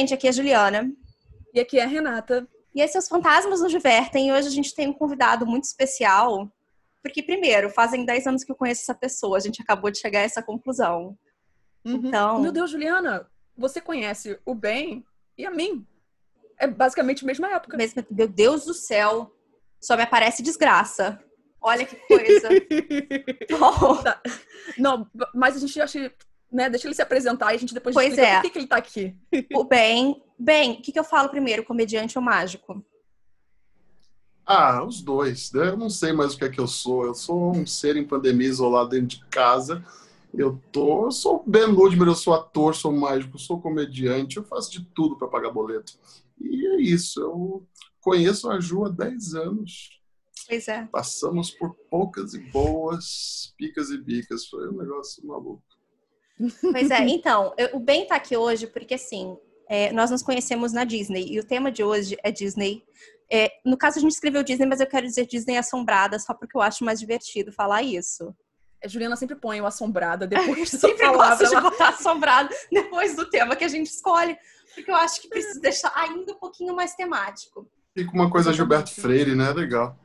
gente, aqui é a Juliana. E aqui é a Renata. E esses Fantasmas nos Divertem. E hoje a gente tem um convidado muito especial. Porque, primeiro, fazem 10 anos que eu conheço essa pessoa. A gente acabou de chegar a essa conclusão. Uhum. Então. Meu Deus, Juliana, você conhece o Ben e a mim. É basicamente a mesma época. Mesmo... Meu Deus do céu. Só me aparece desgraça. Olha que coisa. oh. tá. Não, mas a gente acha né? Deixa ele se apresentar e a gente depois pois explica é. por que, que ele tá aqui. O bem, bem, o que, que eu falo primeiro, comediante ou mágico? Ah, os dois. Né? Eu não sei mais o que é que eu sou. Eu sou um ser em pandemia isolado dentro de casa. Eu tô, eu sou Ben Ludmer, eu sou ator, sou mágico, sou comediante, eu faço de tudo para pagar boleto. E é isso. Eu conheço a Ju há 10 anos. Pois é. Passamos por poucas e boas, picas e bicas. Foi um negócio maluco. Pois é, então, eu, o Ben tá aqui hoje porque, assim, é, nós nos conhecemos na Disney e o tema de hoje é Disney. É, no caso, a gente escreveu Disney, mas eu quero dizer Disney assombrada só porque eu acho mais divertido falar isso. A Juliana sempre põe o assombrada depois sempre palavra. Sempre gosto de botar assombrado depois do tema que a gente escolhe, porque eu acho que precisa deixar ainda um pouquinho mais temático. Fica uma coisa Gilberto Freire, né? Legal.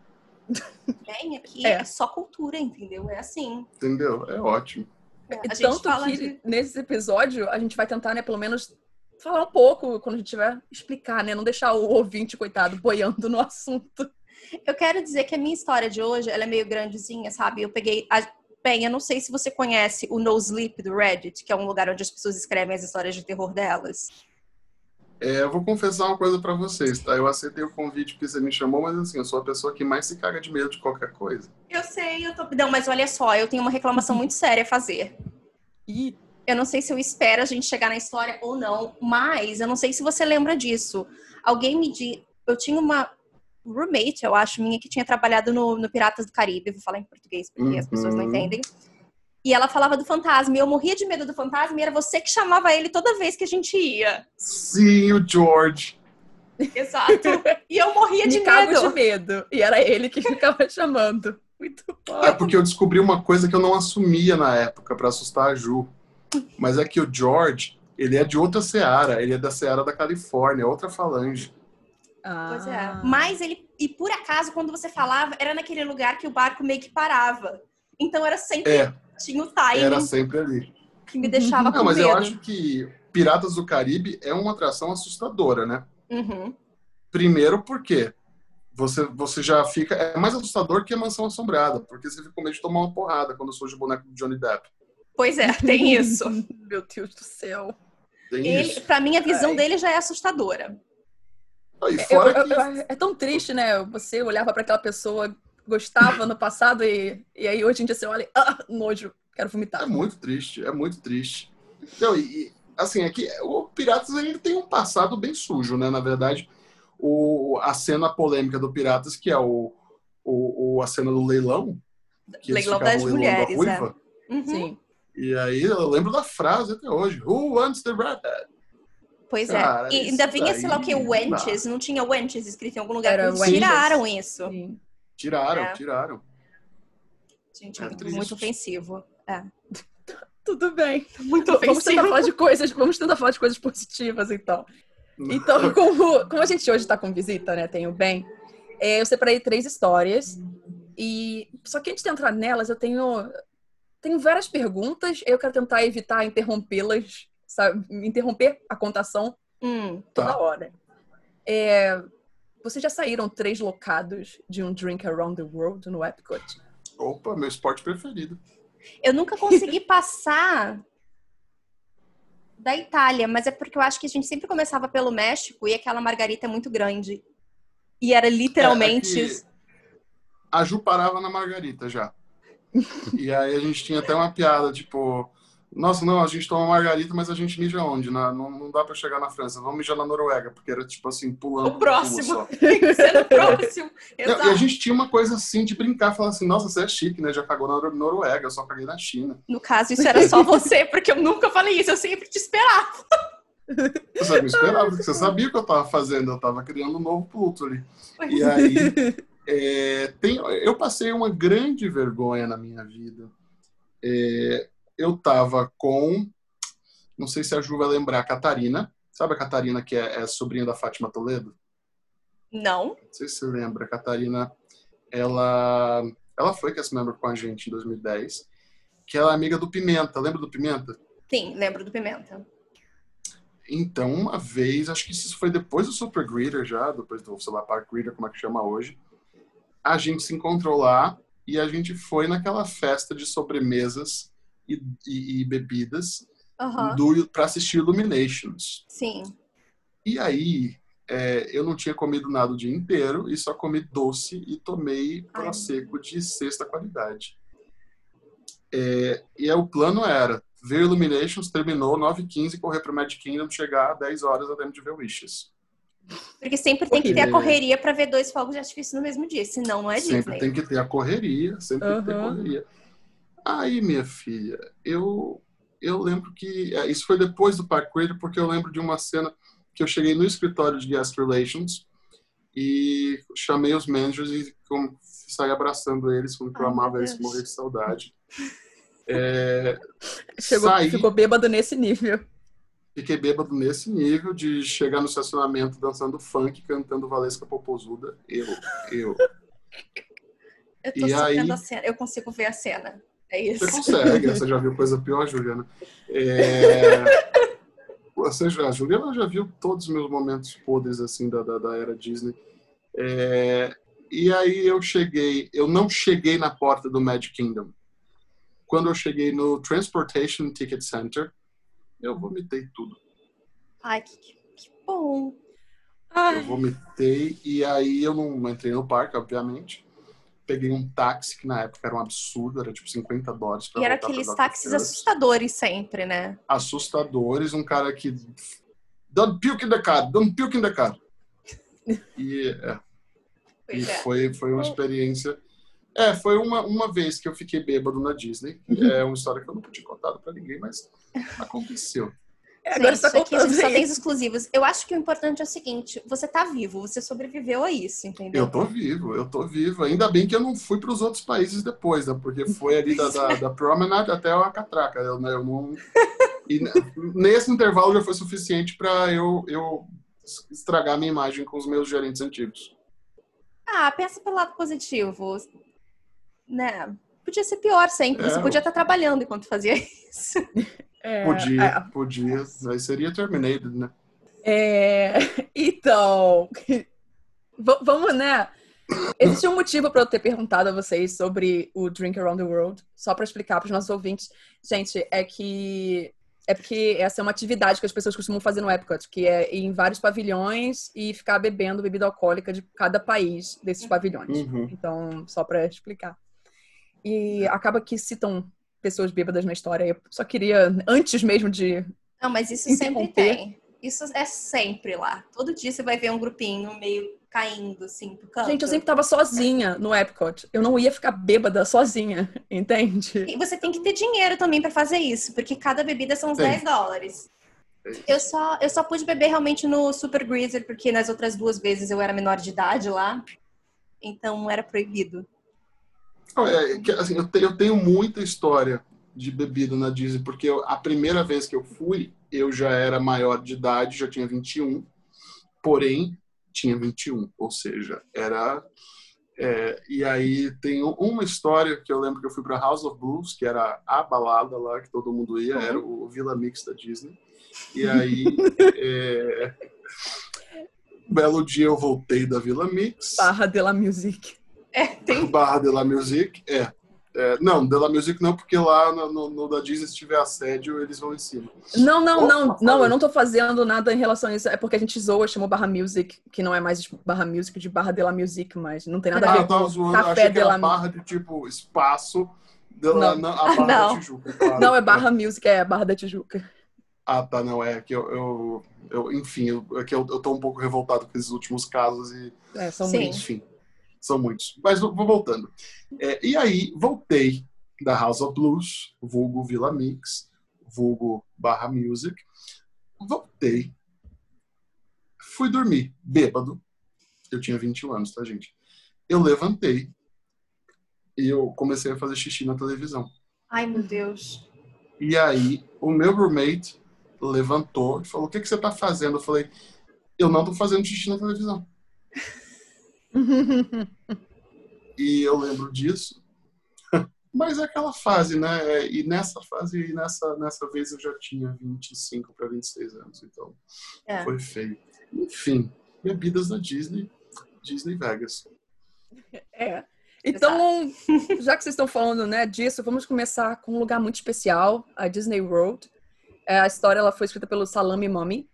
Bem, aqui é. é só cultura, entendeu? É assim. Entendeu? É ótimo. É, Tanto que de... nesse episódio a gente vai tentar, né, pelo menos falar um pouco quando a gente tiver explicar, né, não deixar o ouvinte coitado boiando no assunto. Eu quero dizer que a minha história de hoje, ela é meio grandezinha, sabe? Eu peguei a... Bem, eu não sei se você conhece o No Sleep do Reddit, que é um lugar onde as pessoas escrevem as histórias de terror delas. É, eu vou confessar uma coisa para vocês, tá? Eu aceitei o convite porque você me chamou, mas assim, eu sou a pessoa que mais se caga de medo de qualquer coisa. Eu sei, eu tô. Não, mas olha só, eu tenho uma reclamação muito séria a fazer. E eu não sei se eu espero a gente chegar na história ou não, mas eu não sei se você lembra disso. Alguém me disse. Eu tinha uma roommate, eu acho, minha, que tinha trabalhado no, no Piratas do Caribe. Vou falar em português porque uhum. as pessoas não uhum. entendem. E ela falava do fantasma. E eu morria de medo do fantasma. E era você que chamava ele toda vez que a gente ia. Sim, o George. Exato. E eu morria de Me medo. de medo. E era ele que ficava chamando. Muito bom. É porque eu descobri uma coisa que eu não assumia na época para assustar a Ju. Mas é que o George, ele é de outra seara. Ele é da seara da Califórnia, outra falange. Ah. Pois é. Mas ele, e por acaso, quando você falava, era naquele lugar que o barco meio que parava. Então era sempre é tinha o timing. Era sempre ali. Que me deixava com Não, mas medo. eu acho que Piratas do Caribe é uma atração assustadora, né? Uhum. Primeiro porque você, você já fica... É mais assustador que a Mansão Assombrada, porque você fica com medo de tomar uma porrada quando surge o boneco do Johnny Depp. Pois é, tem isso. Meu Deus do céu. Tem Ele, isso. Pra mim, a visão Ai. dele já é assustadora. E fora eu, que... eu, é tão triste, né? Você olhava para aquela pessoa, gostava no passado e, e aí hoje em dia você olha, ah, nojo, quero vomitar. É muito triste, é muito triste. Então, e, assim, aqui o Piratas ele tem um passado bem sujo, né? Na verdade, o, a cena polêmica do Piratas, que é o, o, o a cena do leilão. Que leilão das mulheres, da ruiva, é. Uhum. Sim. E aí eu lembro da frase até hoje. Who wants the redhead? Pois é. e ainda vinha, sei lá o que, Wenches. Não tinha Wenches escrito em algum lugar. Era tiraram isso. Sim. Tiraram, é. tiraram. Gente, é muito, muito ofensivo. É. Tudo bem. Muito ofensivo. Vamos tentar falar de coisas, vamos tentar falar de coisas positivas, então. Então, como, como a gente hoje está com visita, né? Tem o Ben, é, eu separei três histórias. E só que antes de entrar nelas, eu tenho tenho várias perguntas. Eu quero tentar evitar interrompê-las, sabe? Interromper a contação hum, toda tá. hora. É, vocês já saíram três locados de um Drink Around the World no Epcot? Opa, meu esporte preferido. Eu nunca consegui passar da Itália, mas é porque eu acho que a gente sempre começava pelo México e aquela margarita é muito grande. E era literalmente. É, é a Ju parava na margarita já. e aí a gente tinha até uma piada, tipo, nossa, não, a gente toma margarita, mas a gente mija onde? Na, não, não dá para chegar na França, vamos mijar na Noruega, porque era tipo assim, pulando. O próximo. Tem que ser no próximo. Exato. E a gente tinha uma coisa assim de brincar, falar assim, nossa, você é chique, né? Já cagou na Noruega, eu só caguei na China. No caso, isso era só você, porque eu nunca falei isso, eu sempre te esperava. Você me esperava, porque você sabia o que eu tava fazendo, eu tava criando um novo Pluto ali. E aí, é, tem, eu passei uma grande vergonha na minha vida. É, eu tava com, não sei se a Ju vai lembrar, a Catarina, Sabe a Catarina, que é, é sobrinha da Fátima Toledo? Não. Não sei se você lembra. A Catarina, ela, ela foi cast member com a gente em 2010, que ela é amiga do Pimenta. Lembra do Pimenta? Sim, lembro do Pimenta. Então, uma vez, acho que isso foi depois do Super Greeter já, depois do, sei lá, Park Greeter, como é que chama hoje, a gente se encontrou lá e a gente foi naquela festa de sobremesas e, e, e bebidas Uhum. para assistir Illuminations. Sim. E aí, é, eu não tinha comido nada o dia inteiro e só comi doce e tomei prosecco de sexta qualidade. É, e aí, o plano era ver Illuminations, terminou 9h15, correr para Magic Kingdom, chegar às 10 horas a tempo de ver Wishes. Porque sempre tem que ter a correria pra ver dois fogos de artifício no mesmo dia, senão não é sempre Disney. tem que ter a correria, sempre tem que ter Uhum. correria. Aí, minha filha, eu eu lembro que é, isso foi depois do Park Creator, porque eu lembro de uma cena que eu cheguei no escritório de Guest Relations e chamei os managers e com, saí abraçando eles, falando que eu amava eles, morrer de saudade. É, Chegou, saí, ficou bêbado nesse nível. fiquei bêbado nesse nível de chegar no estacionamento dançando funk, cantando Valesca Popozuda. Eu, eu. Eu tô E aí- a cena, eu consigo ver a cena. É isso. Você consegue, você já viu coisa pior, Juliana. É... Você já, a Juliana já viu todos os meus momentos podres assim da, da, da era Disney. É... E aí eu cheguei, eu não cheguei na porta do Magic Kingdom. Quando eu cheguei no Transportation Ticket Center, eu vomitei tudo. Ai, que, que- bom. Eu Ai, vomitei e aí eu não entrei no parque, obviamente. Peguei um táxi, que na época era um absurdo, era tipo 50 dólares. pra E era aqueles táxis assustadores sempre, né? assustadores, um cara que don't puke in the car, don't puke in the car. E, é, e é. foi, foi uma experiência. É, foi uma, uma vez que eu fiquei bêbado na Disney. É uma história que eu nunca tinha contado pra ninguém, mas aconteceu. Agora gente, você tá aqui a gente contando só tem isso. os exclusivos. Eu acho que o importante é o seguinte: você tá vivo, você sobreviveu a isso, entendeu? Eu tô vivo, eu tô vivo. Ainda bem que eu não fui para os outros países depois, né? Porque foi ali da, da, da Promenade até a Catraca. Eu, né, eu não... E nesse intervalo já foi suficiente para eu, eu estragar minha imagem com os meus gerentes antigos. Ah, pensa pelo lado positivo. Né? Podia ser pior sempre. É, Você podia estar trabalhando enquanto fazia isso. É, Podia, é, podia. Aí seria Terminated, né? É, então, vamos, né? Existe um motivo para eu ter perguntado a vocês sobre o Drink Around the World, só para explicar para os nossos ouvintes. Gente, é que é porque essa é uma atividade que as pessoas costumam fazer no Epcot, que é ir em vários pavilhões e ficar bebendo bebida alcoólica de cada país desses pavilhões. Uhum. Então, só para explicar. E acaba que citam pessoas bêbadas na história. Eu só queria, antes mesmo de Não, mas isso sempre tem. Isso é sempre lá. Todo dia você vai ver um grupinho meio caindo, assim, pro canto. Gente, eu sempre tava sozinha no Epcot. Eu não ia ficar bêbada sozinha, entende? E você tem que ter dinheiro também pra fazer isso, porque cada bebida são uns Tem. 10 dólares. Eu só, eu só pude beber realmente no Super Greaser, porque nas outras duas vezes eu era menor de idade lá. Então era proibido. É que, assim, eu, te- eu tenho muita história de bebida na Disney, porque eu- a primeira vez que eu fui, eu já era maior de idade, já tinha 21, porém, tinha 21, ou seja, era. é, e aí tem uma história que eu lembro que eu fui para House of Blues, que era a balada lá que todo mundo ia, era o Villa Mix da Disney. E aí, é, um belo dia eu voltei da Villa Mix. Barra de la Music. É, tem. Barra de la Music, é. É, não, de la Music não, porque lá no, no- da Disney, se tiver assédio, eles vão em cima. Não, não, não, não, eu não tô fazendo nada em relação a isso. É porque a gente zoa, chamou Barra Music, que não é mais Barra Music de Barra de la Music, mas não tem nada a Ah, ver eu tava com zoando, Café achei que de la barra de tipo espaço, de la, Não. a barra Não. da Tijuca. claro. Não, é Barra Music, é Barra da Tijuca. Ah, tá, não, é que eu, eu, eu enfim, eu, é que eu, eu tô um pouco revoltado com esses últimos casos e É, são Sim. Enfim, são muitos. Mas vou voltando. É, e aí, voltei da House of Blues, vulgo Villa Mix, vulgo Barra Music. Voltei. Fui dormir, bêbado. Eu tinha 21 anos, tá, gente? Eu levantei e eu comecei a fazer xixi na televisão. Ai, meu Deus. E aí, o meu roommate levantou e falou: O que, que você está fazendo? Eu falei: Eu não estou fazendo xixi na televisão. e eu lembro disso. Mas é aquela fase, né? E nessa fase, nessa, nessa vez eu já tinha 25 para 26 anos, então é. foi feio. Enfim, bebidas da Disney, Disney Vegas. É. Então, já que vocês estão falando né, disso, vamos começar com um lugar muito especial, a Disney World. É, a história ela foi escrita pelo Salami Mummy.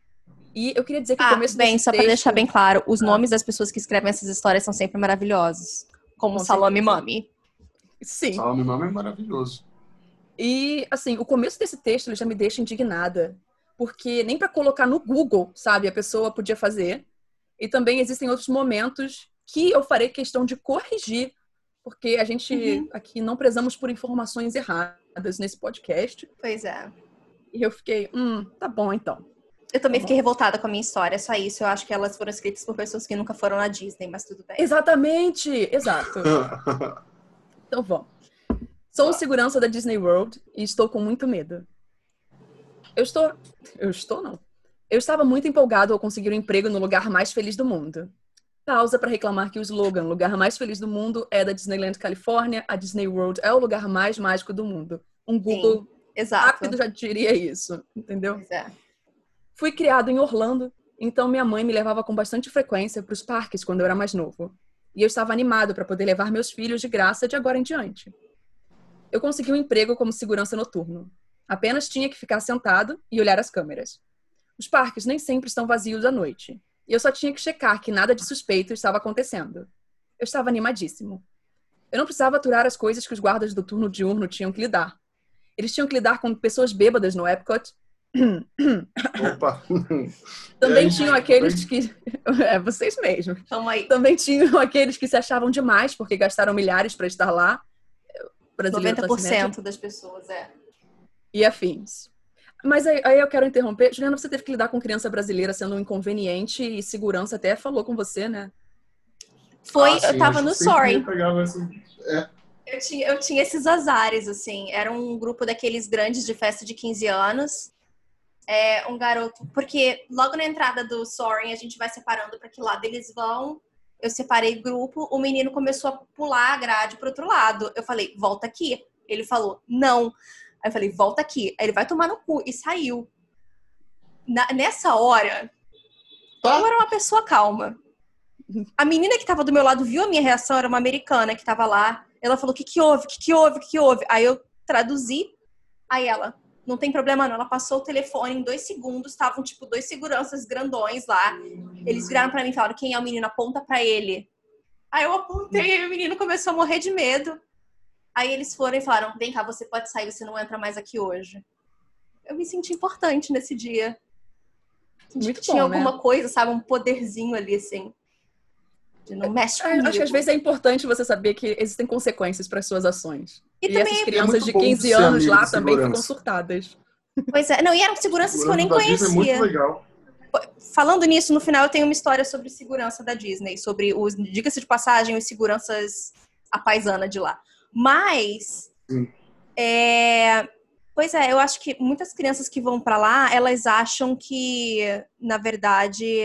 E eu queria dizer que ah, o começo bem, só texto... para deixar bem claro, os ah. nomes das pessoas que escrevem essas histórias são sempre maravilhosos. Como com Salami Mummy. Sim. Salami Mummy é maravilhoso. E, assim, o começo desse texto ele já me deixa indignada. Porque nem para colocar no Google, sabe, a pessoa podia fazer. E também existem outros momentos que eu farei questão de corrigir porque a gente uhum. aqui não prezamos por informações erradas nesse podcast. Pois é. E eu fiquei, hum, tá bom então. Eu também tá fiquei revoltada com a minha história, só isso. Eu acho que elas foram escritas por pessoas que nunca foram na Disney, mas tudo bem. Exatamente! Exato. então vamos. Sou tá. segurança da Disney World e estou com muito medo. Eu estou. Eu estou, não. Eu estava muito empolgado ao conseguir um emprego no lugar mais feliz do mundo pausa para reclamar que o slogan lugar mais feliz do mundo é da Disneyland Califórnia, a Disney World é o lugar mais mágico do mundo. Um Google Sim, rápido já diria isso, entendeu? É. Fui criado em Orlando, então minha mãe me levava com bastante frequência para os parques quando eu era mais novo. E eu estava animado para poder levar meus filhos de graça de agora em diante. Eu consegui um emprego como segurança noturno. Apenas tinha que ficar sentado e olhar as câmeras. Os parques nem sempre estão vazios à noite, e eu só tinha que checar que nada de suspeito estava acontecendo. Eu estava animadíssimo. Eu não precisava aturar as coisas que os guardas do turno diurno tinham que lidar. Eles tinham que lidar com pessoas bêbadas no Epcot. Opa! Também aí, tinham aqueles que. É, vocês mesmos. aí. Também tinham aqueles que se achavam demais porque gastaram milhares para estar lá. Brasileiro 90% das pessoas, é. E afins. Mas aí, aí, eu quero interromper. Juliana, você teve que lidar com criança brasileira sendo um inconveniente e segurança até falou com você, né? Foi, ah, sim, eu tava no Sorry. É. Eu, tinha, eu tinha esses azares, assim. Era um grupo daqueles grandes de festa de 15 anos. É, um garoto. Porque logo na entrada do Soaring, a gente vai separando para que lado eles vão. Eu separei grupo. O menino começou a pular a grade pro outro lado. Eu falei, volta aqui. Ele falou, não. Aí eu falei, volta aqui. Aí ele vai tomar no cu. E saiu. Na, nessa hora, tá. eu era uma pessoa calma. A menina que tava do meu lado viu a minha reação, era uma americana que tava lá. Ela falou: o que, que houve? O que, que houve? O que, que houve? Aí eu traduzi. Aí ela, não tem problema não. Ela passou o telefone em dois segundos. Estavam, tipo, dois seguranças grandões lá. Eles viraram para mim e falaram: quem é o menino? Aponta para ele. Aí eu apontei e o menino começou a morrer de medo. Aí eles foram e falaram: vem cá, você pode sair, você não entra mais aqui hoje. Eu me senti importante nesse dia. Senti Muito que bom, tinha né? alguma coisa, sabe? Um poderzinho ali, assim. De não mexe comigo. Acho que às vezes é importante você saber que existem consequências para suas ações. E, e essas é crianças é de 15 anos lá também ficam surtadas. Pois é, não, e eram seguranças que eu nem conhecia. É muito legal. Falando nisso, no final eu tenho uma história sobre segurança da Disney, sobre os, diga-se de passagem, os seguranças a paisana de lá. Mas, é, pois é, eu acho que muitas crianças que vão para lá, elas acham que, na verdade,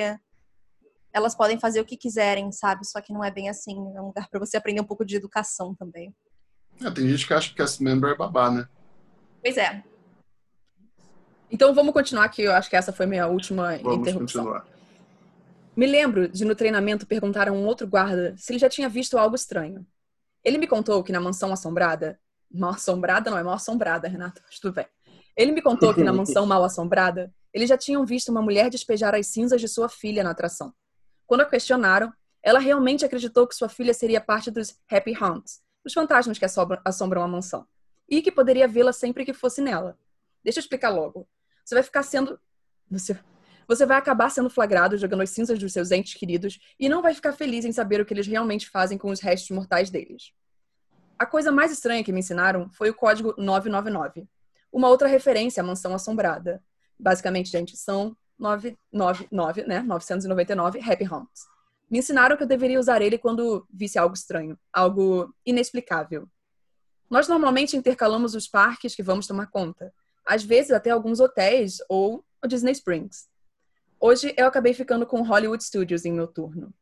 elas podem fazer o que quiserem, sabe? Só que não é bem assim. É um lugar para você aprender um pouco de educação também. É, tem gente que acha que cast member é babá, né? Pois é. Então vamos continuar que eu acho que essa foi minha última vamos interrupção. Continuar. Me lembro de no treinamento perguntar a um outro guarda se ele já tinha visto algo estranho. Ele me contou que na mansão assombrada. Mal assombrada não é mal assombrada, Renata, mas tudo bem. Ele me contou que na mansão mal assombrada, eles já tinham visto uma mulher despejar as cinzas de sua filha na atração. Quando a questionaram, ela realmente acreditou que sua filha seria parte dos Happy Haunts, os fantasmas que assombram a mansão, e que poderia vê-la sempre que fosse nela. Deixa eu explicar logo. Você vai ficar sendo. Você você vai acabar sendo flagrado jogando as cinzas dos seus entes queridos e não vai ficar feliz em saber o que eles realmente fazem com os restos mortais deles. A coisa mais estranha que me ensinaram foi o código 999, uma outra referência à mansão assombrada. Basicamente, gente, são 999, né? 999 Happy Homes. Me ensinaram que eu deveria usar ele quando visse algo estranho, algo inexplicável. Nós normalmente intercalamos os parques que vamos tomar conta, às vezes até alguns hotéis ou ou Disney Springs. Hoje eu acabei ficando com Hollywood Studios em meu turno.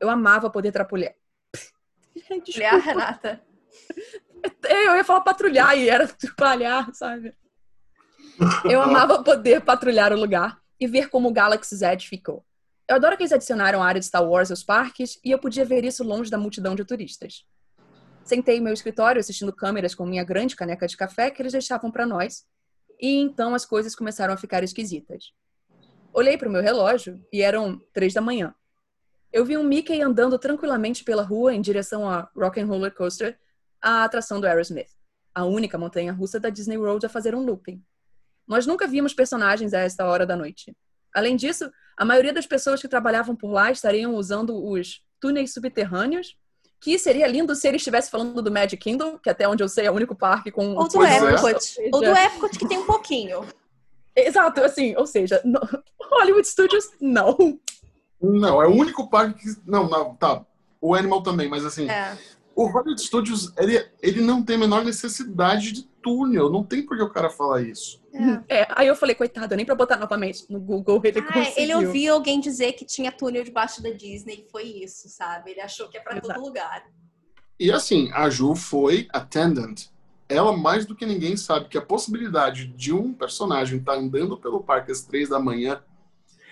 Eu amava poder trapulhar. Patrulhar, Renata. Eu ia falar patrulhar e era trabalhar, sabe? Eu amava poder patrulhar o lugar e ver como o Galaxy's Edge ficou. Eu adoro que eles adicionaram a área de Star Wars aos parques e eu podia ver isso longe da multidão de turistas. Sentei em meu escritório assistindo câmeras com minha grande caneca de café que eles deixavam para nós. E então as coisas começaram a ficar esquisitas. Olhei para o meu relógio e eram três da manhã. Eu vi um Mickey andando tranquilamente pela rua em direção a Rock and Roller Coaster, a atração do Aerosmith, a única montanha-russa da Disney World a fazer um looping. Nós nunca vimos personagens a esta hora da noite. Além disso, a maioria das pessoas que trabalhavam por lá estariam usando os túneis subterrâneos, que seria lindo se ele estivesse falando do Magic Kingdom, que até onde eu sei é o único parque com... Ou do é. Epcot. Ou do Epcot, que tem um pouquinho. Exato, assim, ou seja, no... Hollywood Studios, não. Não, é o único parque que... Não, não, tá. O Animal também, mas assim... É. O Hollywood Studios, ele, ele não tem a menor necessidade de túnel. Não tem por que o cara falar isso. É. é. aí eu falei, coitado, nem pra botar novamente no Google ele ah, conseguiu. Ele ouviu alguém dizer que tinha túnel debaixo da Disney e foi isso, sabe? Ele achou que é pra Exato. todo lugar. E assim, a Ju foi attendant. Ela, mais do que ninguém, sabe que a possibilidade de um personagem estar tá andando pelo parque às três da manhã,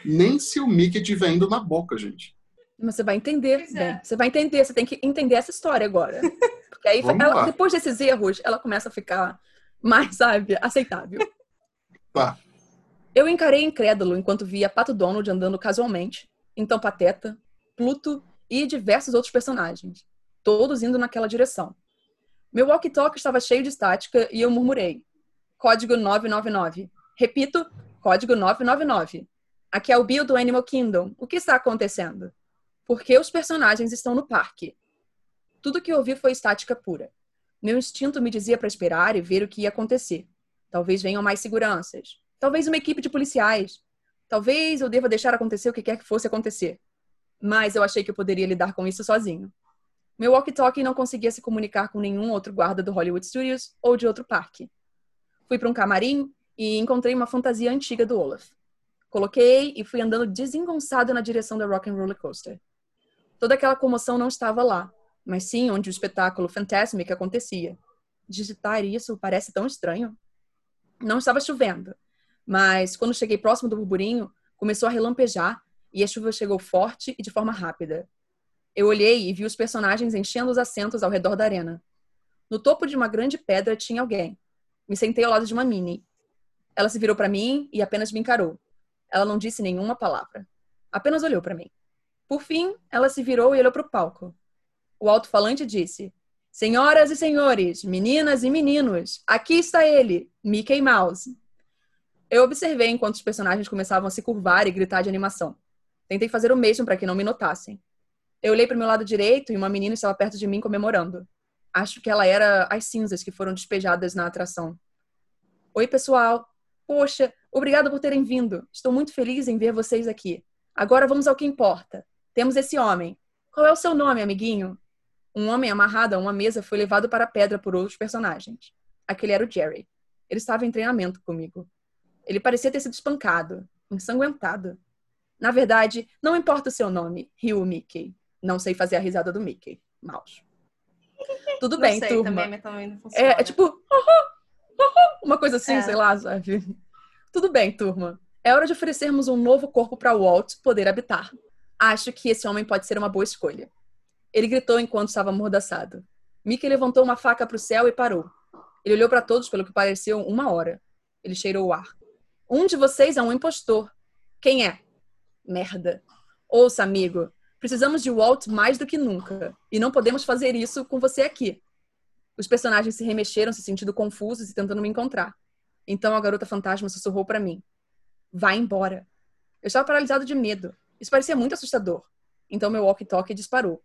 nem se o Mickey estiver indo na boca, gente. Mas você vai entender, é. Você vai entender, você tem que entender essa história agora. Porque aí, ela, depois desses erros, ela começa a ficar mais, sabe, aceitável. Tá. Eu encarei incrédulo enquanto via Pato Donald andando casualmente, então Pateta, Pluto e diversos outros personagens, todos indo naquela direção. Meu walkie-talkie estava cheio de estática e eu murmurei. Código 999. Repito, código 999. Aqui é o Bill do Animal Kingdom. O que está acontecendo? Porque os personagens estão no parque. Tudo que ouvi foi estática pura. Meu instinto me dizia para esperar e ver o que ia acontecer. Talvez venham mais seguranças. Talvez uma equipe de policiais. Talvez eu deva deixar acontecer o que quer que fosse acontecer. Mas eu achei que eu poderia lidar com isso sozinho. Meu walkie-talkie não conseguia se comunicar com nenhum outro guarda do Hollywood Studios ou de outro parque. Fui para um camarim e encontrei uma fantasia antiga do Olaf. Coloquei e fui andando desengonçado na direção da Rock and Roller Coaster. Toda aquela comoção não estava lá, mas sim onde o espetáculo Fantasmic acontecia. Digitar isso parece tão estranho. Não estava chovendo, mas quando cheguei próximo do burburinho, começou a relampejar e a chuva chegou forte e de forma rápida. Eu olhei e vi os personagens enchendo os assentos ao redor da arena. No topo de uma grande pedra tinha alguém. Me sentei ao lado de uma Minnie. Ela se virou para mim e apenas me encarou. Ela não disse nenhuma palavra. Apenas olhou para mim. Por fim, ela se virou e olhou para o palco. O alto-falante disse: Senhoras e senhores, meninas e meninos, aqui está ele, Mickey Mouse. Eu observei enquanto os personagens começavam a se curvar e gritar de animação. Tentei fazer o mesmo para que não me notassem. Eu olhei para o meu lado direito e uma menina estava perto de mim comemorando. Acho que ela era as cinzas que foram despejadas na atração. Oi, pessoal. Poxa, obrigado por terem vindo. Estou muito feliz em ver vocês aqui. Agora vamos ao que importa. Temos esse homem. Qual é o seu nome, amiguinho? Um homem amarrado a uma mesa foi levado para a pedra por outros personagens. Aquele era o Jerry. Ele estava em treinamento comigo. Ele parecia ter sido espancado, ensanguentado. Na verdade, não importa o seu nome, riu o Mickey. Não sei fazer a risada do Mickey. Mouse. Tudo bem, sei, turma. Também, também não. É, é tipo, uma coisa assim, é. sei lá, sabe? Tudo bem, turma. É hora de oferecermos um novo corpo para Walt poder habitar. Acho que esse homem pode ser uma boa escolha. Ele gritou enquanto estava amordaçado. Mickey levantou uma faca para o céu e parou. Ele olhou para todos pelo que pareceu uma hora. Ele cheirou o ar. Um de vocês é um impostor. Quem é? Merda. Ouça, amigo. Precisamos de Walt mais do que nunca. E não podemos fazer isso com você aqui. Os personagens se remexeram, se sentindo confusos e tentando me encontrar. Então a garota fantasma sussurrou para mim: Vá embora. Eu estava paralisado de medo. Isso parecia muito assustador. Então meu walkie-talkie disparou.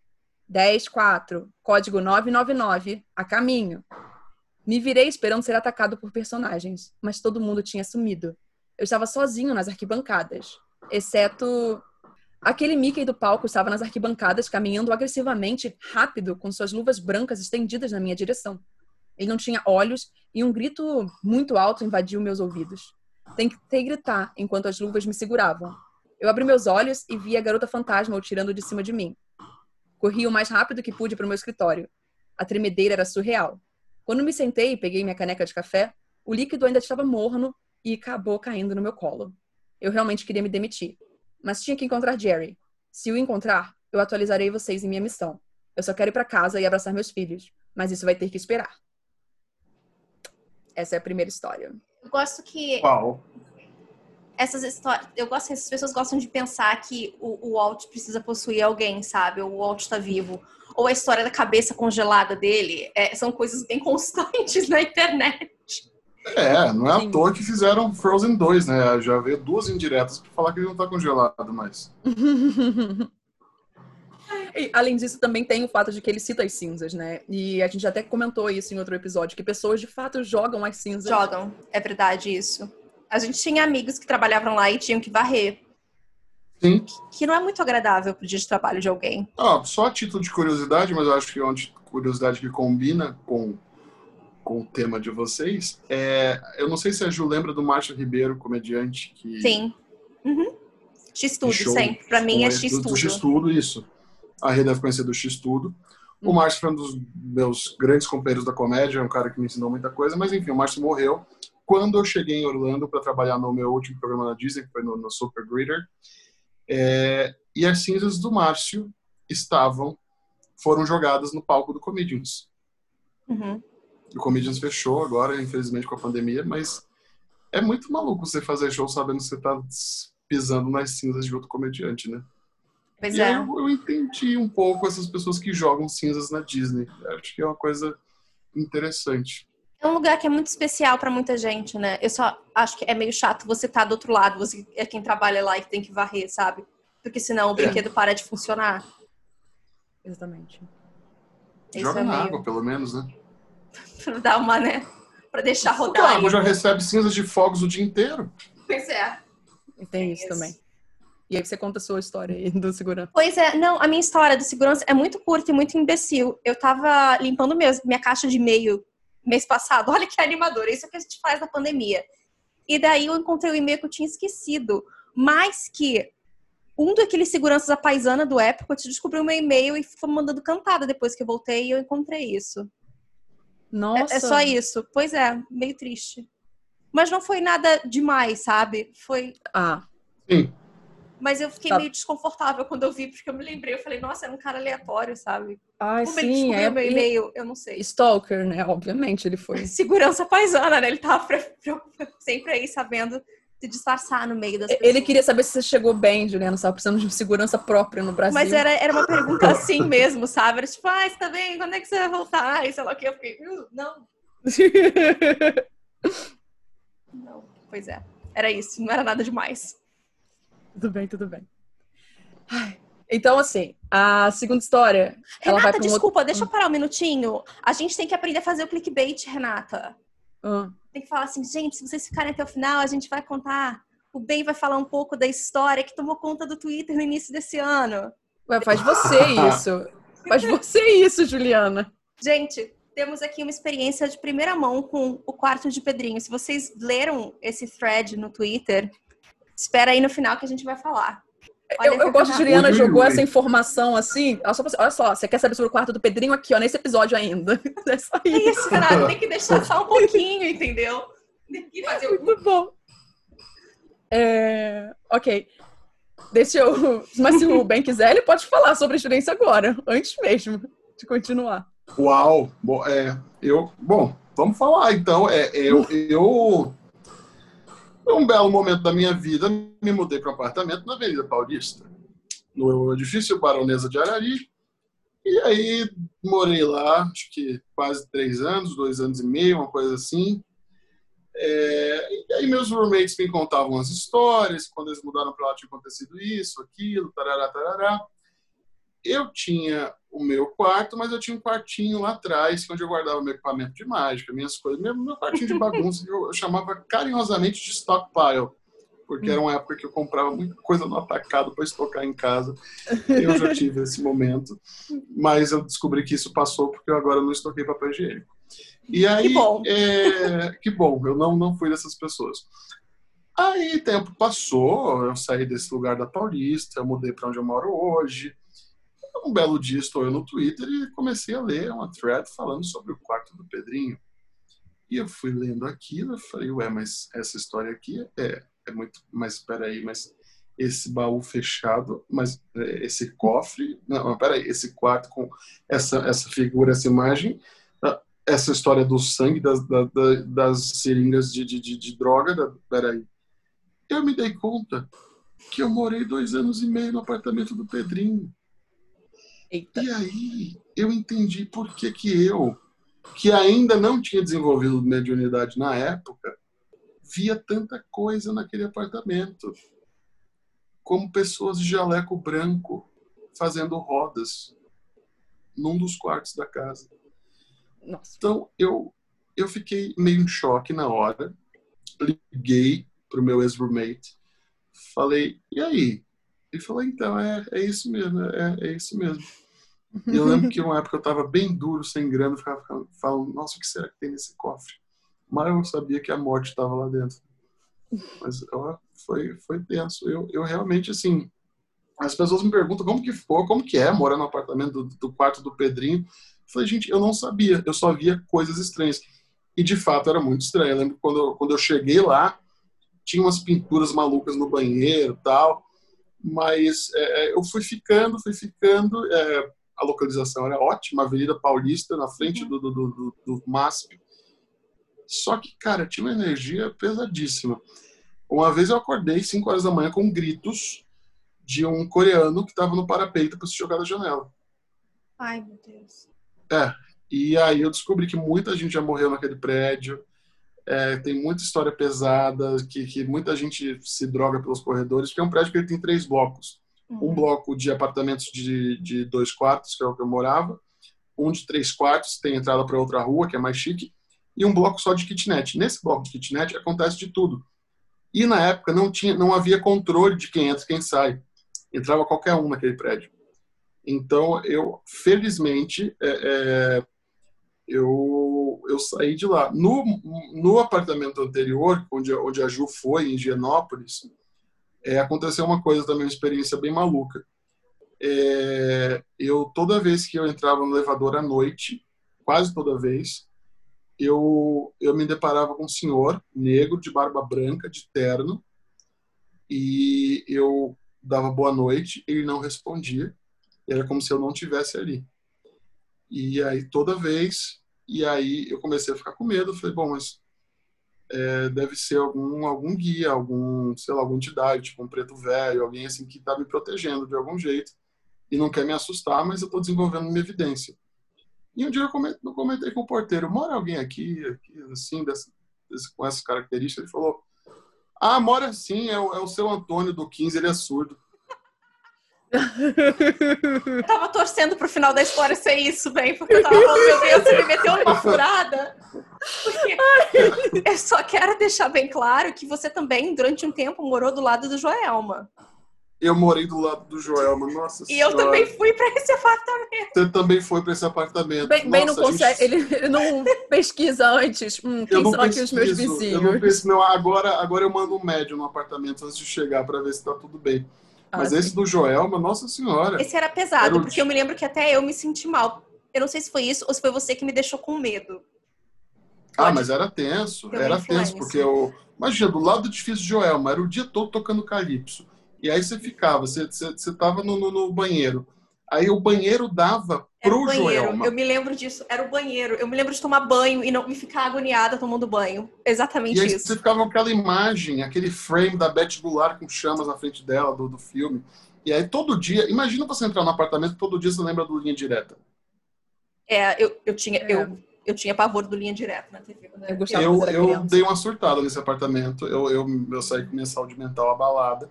10-4, código 999, a caminho. Me virei esperando ser atacado por personagens, mas todo mundo tinha sumido. Eu estava sozinho nas arquibancadas, exceto aquele Mickey do palco estava nas arquibancadas caminhando agressivamente, rápido, com suas luvas brancas estendidas na minha direção. Ele não tinha olhos e um grito muito alto invadiu meus ouvidos. Tentei gritar enquanto as luvas me seguravam. Eu abri meus olhos e vi a garota fantasma o tirando de cima de mim. Corri o mais rápido que pude para o meu escritório. A tremedeira era surreal. Quando me sentei e peguei minha caneca de café, o líquido ainda estava morno e acabou caindo no meu colo. Eu realmente queria me demitir, mas tinha que encontrar Jerry. Se o encontrar, eu atualizarei vocês em minha missão. Eu só quero ir para casa e abraçar meus filhos, mas isso vai ter que esperar. Essa é a primeira história. Eu gosto que Uau. Essas histórias. Eu gosto que essas pessoas gostam de pensar que o, o Walt precisa possuir alguém, sabe? O Walt tá vivo. Ou a história da cabeça congelada dele. é, são coisas bem constantes na internet. É, não é Sim. à toa que fizeram Frozen 2, né? Já veio duas indiretas pra falar que ele não tá congelado mais. E, além disso, também tem o fato de que ele cita as cinzas, né? E a gente até comentou isso em outro episódio, que pessoas de fato jogam as cinzas. Jogam. É verdade isso. A gente tinha amigos que trabalhavam lá e tinham que varrer. Sim. Que não é muito agradável pro dia de trabalho de alguém. Ah, só a título de curiosidade, mas eu acho que é uma curiosidade que combina com, com o tema de vocês. É, eu não sei se a Ju lembra do Márcio Ribeiro, comediante que. Sim. Uhum. X-Tudo, sempre. Pra mim é X-Tudo. X-Tudo, isso. A Rê deve conhecer do X-Tudo. O Hum. Márcio foi um dos meus grandes companheiros da comédia, é um cara que me ensinou muita coisa, mas enfim, o Márcio morreu quando eu cheguei em Orlando para trabalhar no meu último programa na Disney, que foi no, no Super Greeter. É, e as cinzas do Márcio estavam, foram jogadas no palco do Comedians. Uhum. O Comedians fechou agora, infelizmente, com a pandemia, mas é muito maluco você fazer show sabendo que você tá pisando nas cinzas de outro comediante, né? Pois e é. eu, eu entendi um pouco essas pessoas que jogam cinzas na Disney. Acho que é uma coisa interessante. É um lugar que é muito especial pra muita gente, né? Eu só acho que é meio chato você estar do outro lado, você é quem trabalha lá e que tem que varrer, sabe? Porque senão o brinquedo para de funcionar. Exatamente. Joga é na meio- água, pelo menos, né? pra dar uma, né? Pra deixar A rodar. água aí. já recebe cinzas de fogos o dia inteiro. Pois é. E tem isso, Isso. também. E aí você conta a sua história aí do segurança. Pois é, não, a minha história do segurança é muito curta e muito imbecil. Eu tava limpando meus, minha caixa de e-mail mês passado. Olha que animador, isso é o que a gente faz na pandemia. E daí eu encontrei o e-mail que eu tinha esquecido. Mas que um daqueles seguranças, a paisana do Epcot, descobriu meu e-mail e ficou mandando cantada depois que eu voltei e eu encontrei isso. É- Nossa. É, só isso. Pois é, meio triste. Mas não foi nada demais, sabe? Foi. Ah, Sim. Mas eu fiquei Tá. meio desconfortável quando eu vi, porque eu me lembrei. Eu falei, nossa, era um cara aleatório, sabe? ai, Como ele sim. descobriu É, meu ele- e-mail, eu não sei. Stalker, né? Obviamente ele foi. Segurança paisana, né? Ele tava pre- pre- sempre aí sabendo se disfarçar no meio das pessoas. Ele queria saber se você chegou bem, Juliana. Tava precisando de segurança própria no Brasil. Mas era, era uma pergunta assim mesmo, sabe? Era tipo, ah, você tá bem? Quando é que você vai voltar? E sei lá o que. Eu fiquei, "Uh, não, não. Pois é. Era isso, não era nada demais. Tudo bem, tudo bem. Ai, Então, assim, a segunda história, ela vai Renata, desculpa, deixa eu parar um minutinho. A gente tem que aprender a fazer o clickbait, Renata. outro... Tem que falar assim, gente, se vocês ficarem até o final, a gente vai contar. O Ben vai falar um pouco da história que tomou conta do Twitter no início desse ano. Ué, faz você isso. Faz você isso, Juliana. Gente, temos aqui uma experiência de primeira mão com o quarto de Pedrinho. Se vocês leram esse thread no Twitter, espera aí no final que a gente vai falar. Olha Eu, eu gosto de Renata. Juliana jogou essa informação assim. Olha só, olha só, você quer saber sobre o quarto do Pedrinho aqui, ó, nesse episódio ainda. É só É isso. isso, Renata, tem que deixar só um pouquinho, entendeu? Tem que fazer o... Muito bom. É, ok. Deixa eu. Mas se o Ben quiser, ele pode falar sobre a experiência agora, antes mesmo de continuar. Uau! Bom, é, eu, bom, vamos falar então. É, eu, eu, num belo momento da minha vida, me mudei para um apartamento na Avenida Paulista, no edifício Baronesa de Arari. E aí morei lá, acho que quase três anos, dois anos e meio, uma coisa assim. É, e aí meus roommates me contavam as histórias, quando eles mudaram para lá tinha acontecido isso, aquilo, tarará, tarará. Eu tinha o meu quarto, mas eu tinha um quartinho lá atrás, onde eu guardava meu equipamento de mágica, minhas coisas, meu, meu quartinho de bagunça, que eu, eu chamava carinhosamente de stockpile, porque era uma época que eu comprava muita coisa no atacado para estocar em casa. Eu já tive esse momento, mas eu descobri que isso passou porque eu agora não estoquei papel higiênico. E aí, Que bom. é, que bom, eu não, não fui dessas pessoas. Aí tempo passou, eu saí desse lugar da Paulista, eu mudei para onde eu moro hoje. Um belo dia estou eu no Twitter e comecei a ler uma thread falando sobre o quarto do Pedrinho. E eu fui lendo aquilo e falei, ué, mas essa história aqui é, é muito. Mas espera aí, mas esse baú fechado, mas é, esse cofre. Não, peraí, esse quarto com essa, essa figura, essa imagem, ah, essa história do sangue, das, das, das seringas de, de, de, de droga. Da, peraí. Eu me dei conta que eu morei dois anos e meio no apartamento do Pedrinho. Eita. E aí eu entendi por que, que eu, que ainda não tinha desenvolvido mediunidade na época, via tanta coisa naquele apartamento. Como pessoas de jaleco branco fazendo rodas num dos quartos da casa. Nossa. Então eu, eu fiquei meio em choque na hora. Liguei para o meu ex-roommate. Falei, e aí? Ele falou, então, é, é isso mesmo, é, é isso mesmo. E eu lembro que uma época eu estava bem duro, sem grana, ficava falando, nossa, o que será que tem nesse cofre? Mas eu sabia que a morte estava lá dentro. Mas ó, foi, foi tenso. Eu, eu realmente, assim, as pessoas me perguntam como que foi, como que é morar no apartamento do, do quarto do Pedrinho. Eu falei, gente, eu não sabia, eu só via coisas estranhas. E de fato era muito estranho. Eu lembro quando eu, quando eu cheguei lá, tinha umas pinturas malucas no banheiro tal, mas é, é, eu fui ficando, fui ficando. É, a localização era ótima, Avenida Paulista, na frente uhum. do, do, do, do MASP. Só que, cara, tinha uma energia pesadíssima. Uma vez eu acordei 5 horas da manhã com gritos de um coreano que estava no parapeito para se jogar da janela. Ai, meu Deus. É, e aí eu descobri que muita gente já morreu naquele prédio. É, tem muita história pesada, que, que muita gente se droga pelos corredores, porque é um prédio que ele tem três blocos. Uhum. Um bloco de apartamentos de, de dois quartos, que é o que eu morava. Um de três quartos, tem entrada para outra rua, que é mais chique. E um bloco só de kitnet. Nesse bloco de kitnet acontece de tudo. E na época não, tinha, não havia controle de quem entra e quem sai. Entrava qualquer um naquele prédio. Então, eu, felizmente, é, é, eu, eu saí de lá. No, no apartamento anterior, onde, onde a Ju foi, em Higienópolis, é, aconteceu uma coisa também, uma experiência bem maluca. É, eu, toda vez que eu entrava no elevador à noite, quase toda vez, eu, eu me deparava com um senhor negro, de barba branca, de terno, e eu dava boa noite, ele não respondia, era como se eu não tivesse ali. E aí toda vez, e aí eu comecei a ficar com medo, falei, bom, mas é, deve ser algum algum guia, algum, sei lá, alguma entidade, tipo um preto velho, alguém assim que está me protegendo de algum jeito e não quer me assustar, mas eu estou desenvolvendo minha evidência. E um dia eu comentei, eu comentei com o porteiro, mora alguém aqui, aqui assim, dessa, com essas características? Ele falou, ah, mora sim, é o, é o seu Antônio do 15, ele é surdo. Eu tava torcendo pro final da história ser isso, bem, porque eu tava falando, meu Deus, você me meteu numa furada. Porque eu só quero deixar bem claro que você também, durante um tempo, morou do lado do Joelma. Eu morei do lado do Joelma, nossa E eu também fui para esse apartamento. Você também foi para esse apartamento. Bem, nossa, bem não consegue, gente... ele, ele, não pesquisa antes. Hum, quem são aqui os meus vizinhos? Eu não penso, não, agora, agora eu mando um médium no apartamento antes de chegar para ver se tá tudo bem. Mas ah, esse do Joelma, nossa senhora. Esse era pesado, era porque eu me lembro que até eu me senti mal. Eu não sei se foi isso ou se foi você que me deixou com medo. Ah, mas era tenso, era tenso, porque eu. Imagina, do lado do edifício de Joelma, era o dia todo tocando calypso. E aí você ficava, você, você, você tava no, no, no banheiro. Aí o banheiro dava pro era Joelma. Eu me lembro disso, era o banheiro. Eu me lembro de tomar banho e não me ficar agoniada tomando banho. Exatamente e aí isso. Você ficava com aquela imagem, aquele frame da Beth Goulart com chamas na frente dela, do, do filme. E aí todo dia, imagina você entrar no apartamento todo dia você lembra do Linha Direta. É, eu, eu tinha. É. Eu, eu tinha pavor do linha direta na TV. Eu, eu, eu dei uma surtada nesse apartamento. Eu, eu, eu saí com minha saúde mental abalada.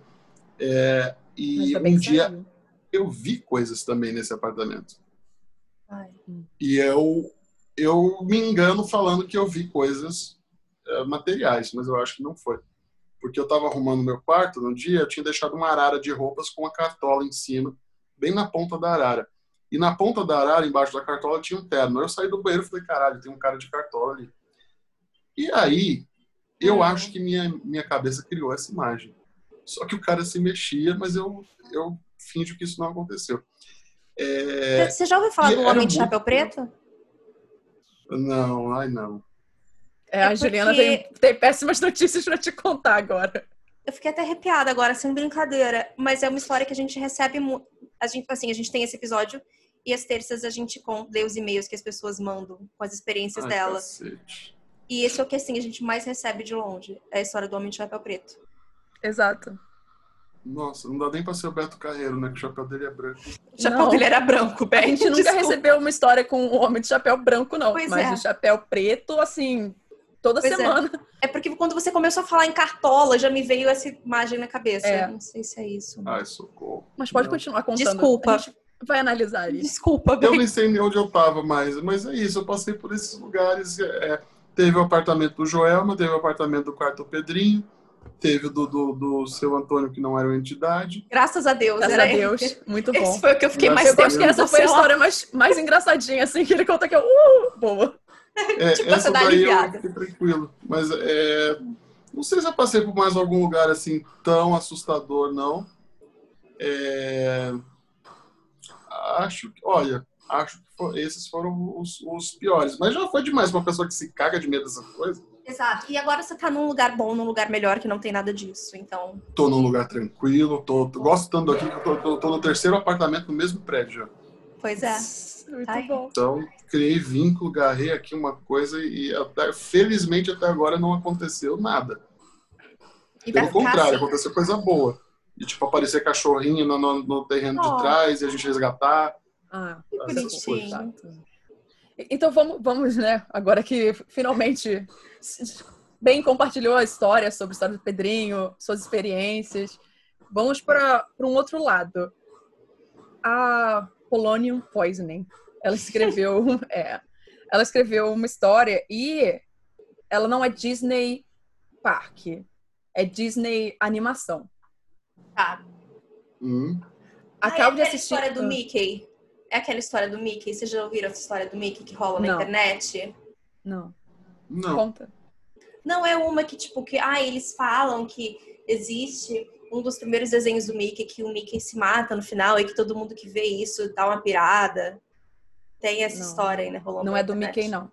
É, e um dia eu vi coisas também nesse apartamento. Ai. E eu, eu me engano falando que eu vi coisas é, materiais, mas eu acho que não foi. Porque eu estava arrumando meu quarto no dia, eu tinha deixado uma arara de roupas com uma cartola em cima, bem na ponta da arara. E na ponta da arara, embaixo da cartola, tinha um terno. Eu saí do banheiro e falei, caralho, tem um cara de cartola ali. E aí, Eu Hum. acho que minha, minha cabeça criou essa imagem. Só que o cara se mexia, mas eu, eu finjo que isso não aconteceu. É, Você já ouviu falar e do Homem de muito- Chapéu Preto? não, ai não. É, a É Juliana porque- tem, tem péssimas notícias pra te contar agora. Eu fiquei até arrepiada agora, sem brincadeira. Mas é uma história que a gente recebe muito. A gente, assim, a gente tem esse episódio e às terças a gente lê os e-mails que as pessoas mandam com as experiências Ai, delas. cacete. E esse é o que assim a gente mais recebe de longe. É a história do Homem de Chapéu Preto. Exato. Nossa, não dá nem pra ser o Beto Carreiro, né? Que o chapéu dele é branco. O chapéu Não. dele era branco, A bem. gente nunca Desculpa. recebeu uma história com o homem de chapéu branco, não. Pois mas é. o chapéu preto, assim, toda Pois é. semana. É porque quando você começou a falar em cartola, já me veio essa imagem na cabeça. É. Não sei se é isso. Ai, socorro. Mas pode Não. continuar contando. Desculpa. A gente vai analisar isso. Desculpa, Eu bem. nem sei nem onde eu tava mais, mas é isso, eu passei por esses lugares. é, teve o apartamento do Joelma, teve o apartamento do quarto Pedrinho, teve o do, do, do seu Antônio, que não era uma entidade. Graças a Deus. Graças era a Deus. Muito bom. Esse foi o que eu fiquei Graças mais Eu gosto tempo que essa foi a história mais, mais engraçadinha, assim, que ele conta que é uh, boa. É, Tipo, essa daí eu aliviada. fiquei tranquilo. Mas é, não sei se eu passei por mais algum lugar assim tão assustador, não. É, acho que, olha, acho que esses foram os, os piores. Mas já foi demais uma pessoa que se caga de medo dessa coisa. Exato. E agora você tá num lugar bom, num lugar melhor, que não tem nada disso. Então, Tô num lugar tranquilo, tô, tô gostando aqui, tô, tô, tô no terceiro apartamento no mesmo prédio já. pois é. Muito Tá bom. Então, criei vínculo, garrei aqui uma coisa e até, felizmente até agora não aconteceu nada. E Pelo contrário, assim. aconteceu coisa boa. De tipo, aparecer cachorrinho no, no- no terreno Oh. de trás e a gente resgatar. Ah, Que bonitinho. Então vamos, vamos, né? Agora que finalmente bem compartilhou a história sobre a história do Pedrinho, suas experiências, vamos para um outro lado. A Polonium Poisoning. Ela escreveu, é, ela escreveu uma história e ela não é Disney Park, é Disney Animação. Tá. Hum. Acabo de é aquela assistir. história do Ah, Mickey. É aquela história do Mickey. Vocês já ouviram essa história do Mickey que rola na Não. internet? Não, Não. conta. Não, é uma que, tipo, que ah, eles falam que existe um dos primeiros desenhos do Mickey que o Mickey se mata no final e que todo mundo que vê isso dá uma pirada. Tem essa Não. história ainda rolando. Não é do internet. Mickey, não.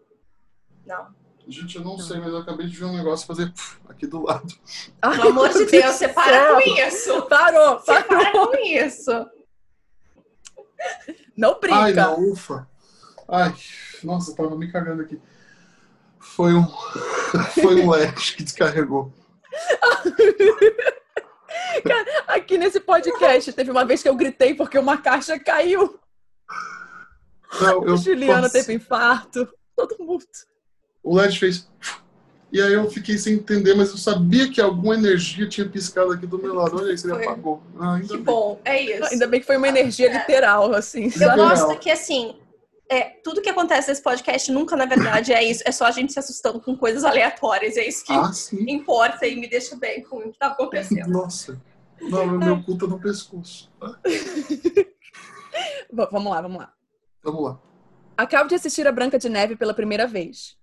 Não. Gente, eu não, sei, mas eu acabei de ver um negócio fazer puf, aqui do lado. Pelo amor de Deus, você para com isso! Parou, Você parou. para com isso! Não brinca. Ai, não, ufa. Ai, nossa, eu tava me cagando aqui. Foi um, foi um LED que descarregou. Aqui nesse podcast, teve uma vez que eu gritei porque uma caixa caiu. Não, O Juliano nossa, teve infarto. Todo mundo. O LED fez. E aí eu fiquei sem entender, mas eu sabia que alguma energia tinha piscado aqui do meu lado. Olha isso, ele Foi. apagou. Ah, ainda Que bem. bom, é isso. Ainda bem que foi uma energia literal, assim. Eu Legal. gosto que, assim, é, tudo que acontece nesse podcast nunca, na verdade, é isso. É só a gente se assustando com coisas aleatórias. É isso que Ah, importa e me deixa bem com o que tá acontecendo. Nossa. Não, meu cu tá no pescoço. Vamos lá, vamos lá. Vamos lá. Acabo de assistir a Branca de Neve pela primeira vez.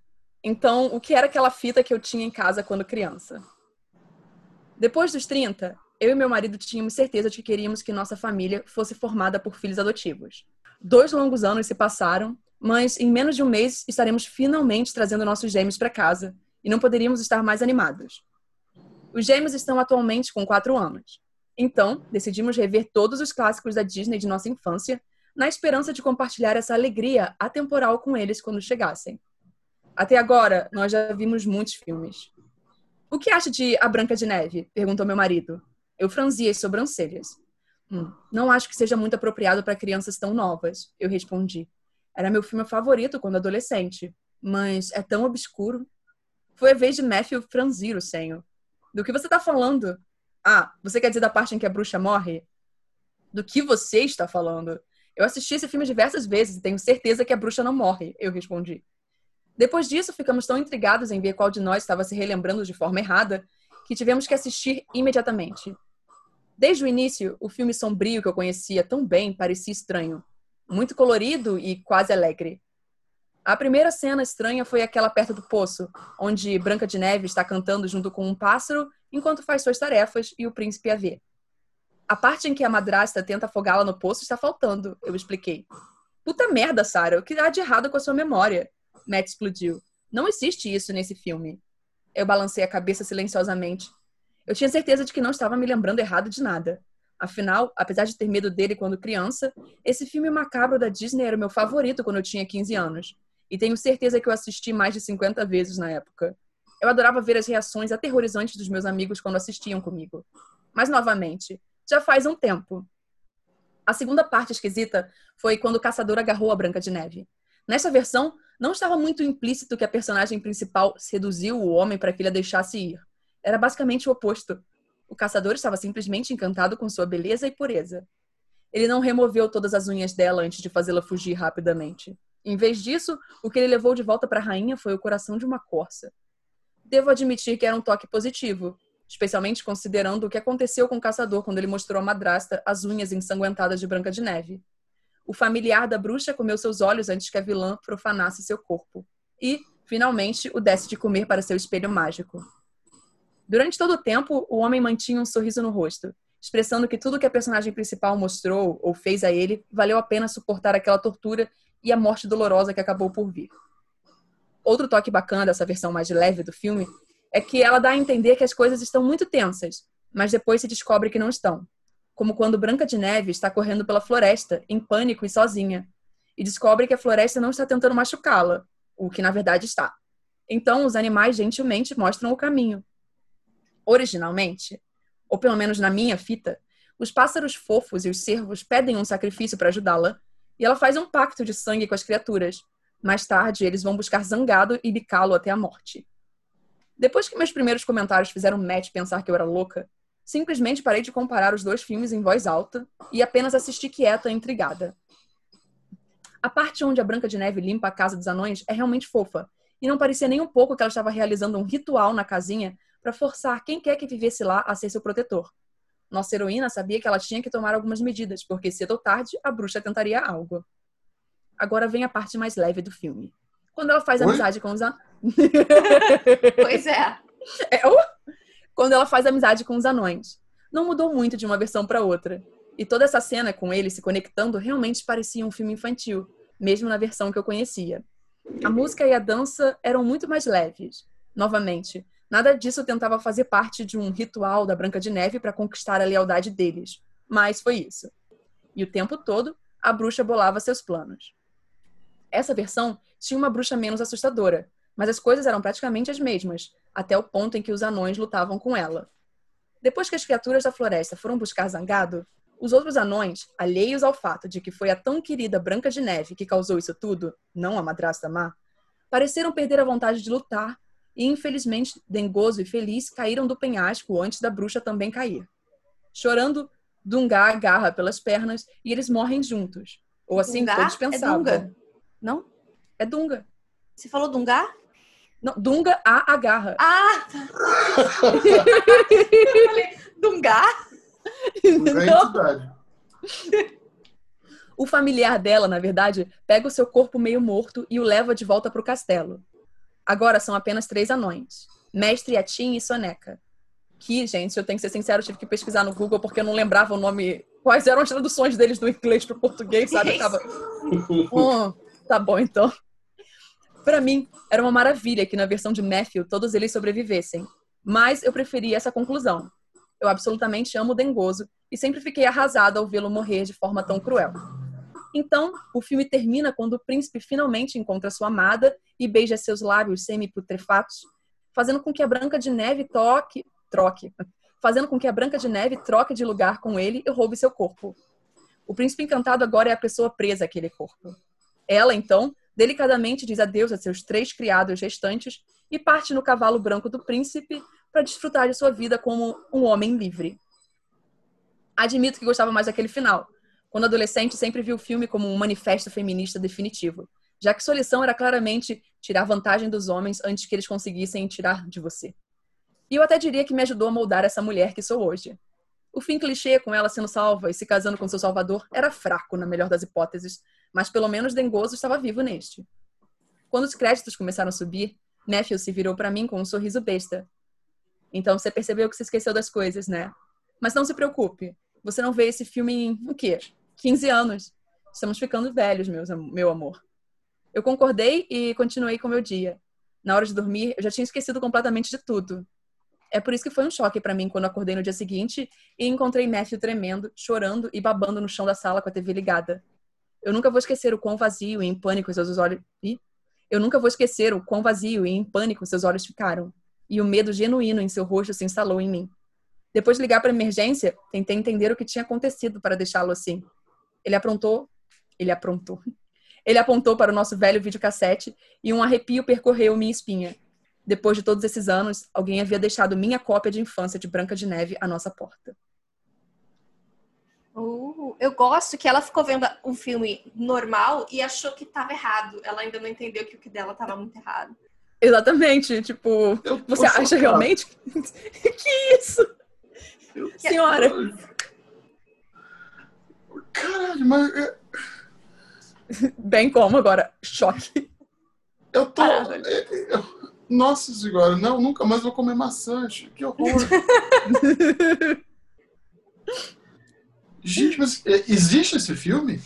Então, o que era aquela fita que eu tinha em casa quando criança? Depois dos 30, eu e meu marido tínhamos certeza de que queríamos que nossa família fosse formada por filhos adotivos. Dois longos anos se passaram, mas em menos de um mês estaremos finalmente trazendo nossos gêmeos para casa e não poderíamos estar mais animados. Os gêmeos estão atualmente com quatro anos. Então, decidimos rever todos os clássicos da Disney de nossa infância na esperança de compartilhar essa alegria atemporal com eles quando chegassem. Até agora, nós já vimos muitos filmes. O que acha de A Branca de Neve? perguntou meu marido. Eu franzi as sobrancelhas. Hum, não acho que seja muito apropriado para crianças tão novas, eu respondi. Era meu filme favorito quando adolescente, mas é tão obscuro. Foi a vez de Matthew franzir o senho. Do que você está falando? Ah, você quer dizer da parte em que a bruxa morre? Do que você está falando? Eu assisti esse filme diversas vezes e tenho certeza que a bruxa não morre, eu respondi. Depois disso, ficamos tão intrigados em ver qual de nós estava se relembrando de forma errada que tivemos que assistir imediatamente. Desde o início, o filme sombrio que eu conhecia tão bem parecia estranho. Muito colorido e quase alegre. A primeira cena estranha foi aquela perto do poço, onde Branca de Neve está cantando junto com um pássaro enquanto faz suas tarefas e o príncipe a vê. A parte em que a madrasta tenta afogá-la no poço está faltando, eu expliquei. Puta merda, Sarah, o que há de errado com a sua memória? Matt explodiu. Não existe isso nesse filme. Eu balancei a cabeça silenciosamente. Eu tinha certeza de que não estava me lembrando errado de nada. Afinal, apesar de ter medo dele quando criança, esse filme macabro da Disney era o meu favorito quando eu tinha 15 anos. E tenho certeza que eu assisti mais de 50 vezes na época. Eu adorava ver as reações aterrorizantes dos meus amigos quando assistiam comigo. Mas, novamente, já faz um tempo. A segunda parte esquisita foi quando o caçador agarrou a Branca de Neve. Nessa versão, não estava muito implícito que a personagem principal seduziu o homem para que ele a deixasse ir. Era basicamente o oposto. O caçador estava simplesmente encantado com sua beleza e pureza. Ele não removeu todas as unhas dela antes de fazê-la fugir rapidamente. Em vez disso, o que ele levou de volta para a rainha foi o coração de uma corça. Devo admitir que era um toque positivo, especialmente considerando o que aconteceu com o caçador quando ele mostrou à madrasta as unhas ensanguentadas de Branca de Neve. O familiar da bruxa comeu seus olhos antes que a vilã profanasse seu corpo. E, finalmente, o desse de comer para seu espelho mágico. Durante todo o tempo, o homem mantinha um sorriso no rosto, expressando que tudo que a personagem principal mostrou ou fez a ele valeu a pena suportar aquela tortura e a morte dolorosa que acabou por vir. Outro toque bacana dessa versão mais leve do filme é que ela dá a entender que as coisas estão muito tensas, mas depois se descobre que não estão. Como quando Branca de Neve está correndo pela floresta, em pânico e sozinha, e descobre que a floresta não está tentando machucá-la, o que na verdade está. Então, os animais gentilmente mostram o caminho. Originalmente, ou pelo menos na minha fita, os pássaros fofos e os cervos pedem um sacrifício para ajudá-la, e ela faz um pacto de sangue com as criaturas. Mais tarde, eles vão buscar Zangado e bicá-lo até a morte. Depois que meus primeiros comentários fizeram Matt pensar que eu era louca, simplesmente parei de comparar os dois filmes em voz alta e apenas assisti quieta e intrigada. A parte onde a Branca de Neve limpa a casa dos anões é realmente fofa, e não parecia nem um pouco que ela estava realizando um ritual na casinha para forçar quem quer que vivesse lá a ser seu protetor. Nossa heroína sabia que ela tinha que tomar algumas medidas, porque cedo ou tarde a bruxa tentaria algo. Agora vem a parte mais leve do filme. Quando ela faz Oi? amizade com os anões. pois é. é uh! Quando ela faz amizade com os anões. Não mudou muito de uma versão para outra. E toda essa cena com ele se conectando realmente parecia um filme infantil, mesmo na versão que eu conhecia. A música e a dança eram muito mais leves. Novamente, Nada disso tentava fazer parte de um ritual da Branca de Neve para conquistar a lealdade deles, mas foi isso. E o tempo todo, a bruxa bolava seus planos. Essa versão tinha uma bruxa menos assustadora, mas as coisas eram praticamente as mesmas, até o ponto em que os anões lutavam com ela. Depois que as criaturas da floresta foram buscar Zangado, os outros anões, alheios ao fato de que foi a tão querida Branca de Neve que causou isso tudo, não a madrasta má, pareceram perder a vontade de lutar e infelizmente Dengoso e Feliz caíram do penhasco antes da bruxa também cair. Chorando, Dunga agarra pelas pernas e eles morrem juntos. Ou assim Dunga todos pensavam. É Dunga. Não? É Dunga. Você falou Dunga? Não, Dunga a agarra. Ah! Tá. Eu falei, Dunga? Dunga é O familiar dela, na verdade, pega o seu corpo meio morto e o leva de volta para o castelo. Agora são apenas três anões: Mestre Atim e Soneca. Que, gente, eu tenho que ser sincero, eu tive que pesquisar no Google porque eu não lembrava o nome. Quais eram as traduções deles do inglês para o português, sabe? Eu tava. Oh, tá bom, então. Para mim, era uma maravilha que na versão de Matthew todos eles sobrevivessem. Mas eu preferi essa conclusão. Eu absolutamente amo o Dengoso e sempre fiquei arrasada ao vê-lo morrer de forma tão cruel. Então, o filme termina quando o príncipe finalmente encontra sua amada e beija seus lábios semi-putrefatos, fazendo com que a Branca de Neve toque, troque, fazendo com que a Branca de Neve troque de lugar com ele e roube seu corpo. O príncipe encantado agora é a pessoa presa àquele corpo. Ela, então, delicadamente diz adeus a seus três criados restantes e parte no cavalo branco do príncipe para desfrutar de sua vida como um homem livre. Admito que gostava mais daquele final, quando adolescente, sempre viu o filme como um manifesto feminista definitivo, já que sua lição era claramente tirar vantagem dos homens antes que eles conseguissem tirar de você. E eu até diria que me ajudou a moldar essa mulher que sou hoje. O fim clichê com ela sendo salva e se casando com seu salvador era fraco, na melhor das hipóteses, mas pelo menos Dengoso estava vivo neste. Quando os créditos começaram a subir, Matthew se virou para mim com um sorriso besta. Então você percebeu que se esqueceu das coisas, né? Mas não se preocupe. Você não vê esse filme em o quê? 15 anos. Estamos ficando velhos, meus, meu amor. Eu concordei e continuei com meu dia. Na hora de dormir, eu já tinha esquecido completamente de tudo. É por isso que foi um choque para mim quando acordei no dia seguinte e encontrei Matthew tremendo, chorando e babando no chão da sala com a TV ligada. Eu nunca vou esquecer o quão vazio e em pânico seus olhos. Ih? Eu nunca vou esquecer o quão vazio e em pânico seus olhos ficaram. E o medo genuíno em seu rosto se instalou em mim. Depois de ligar para emergência, tentei entender o que tinha acontecido para deixá-lo assim. Ele aprontou. Ele aprontou. Ele apontou para o nosso velho videocassete e um arrepio percorreu minha espinha. Depois de todos esses anos, alguém havia deixado minha cópia de infância de Branca de Neve à nossa porta. Uh, eu gosto que ela ficou vendo um filme normal e achou que estava errado. Ela ainda não entendeu que o que dela estava muito errado. Exatamente, tipo, você acha realmente que isso? Eu... Senhora. Caralho, mas é, Bem como agora, choque. Eu tô. É, eu, nossa senhora, não, nunca mais vou comer maçã. Que horror. Gente, mas é, existe esse filme?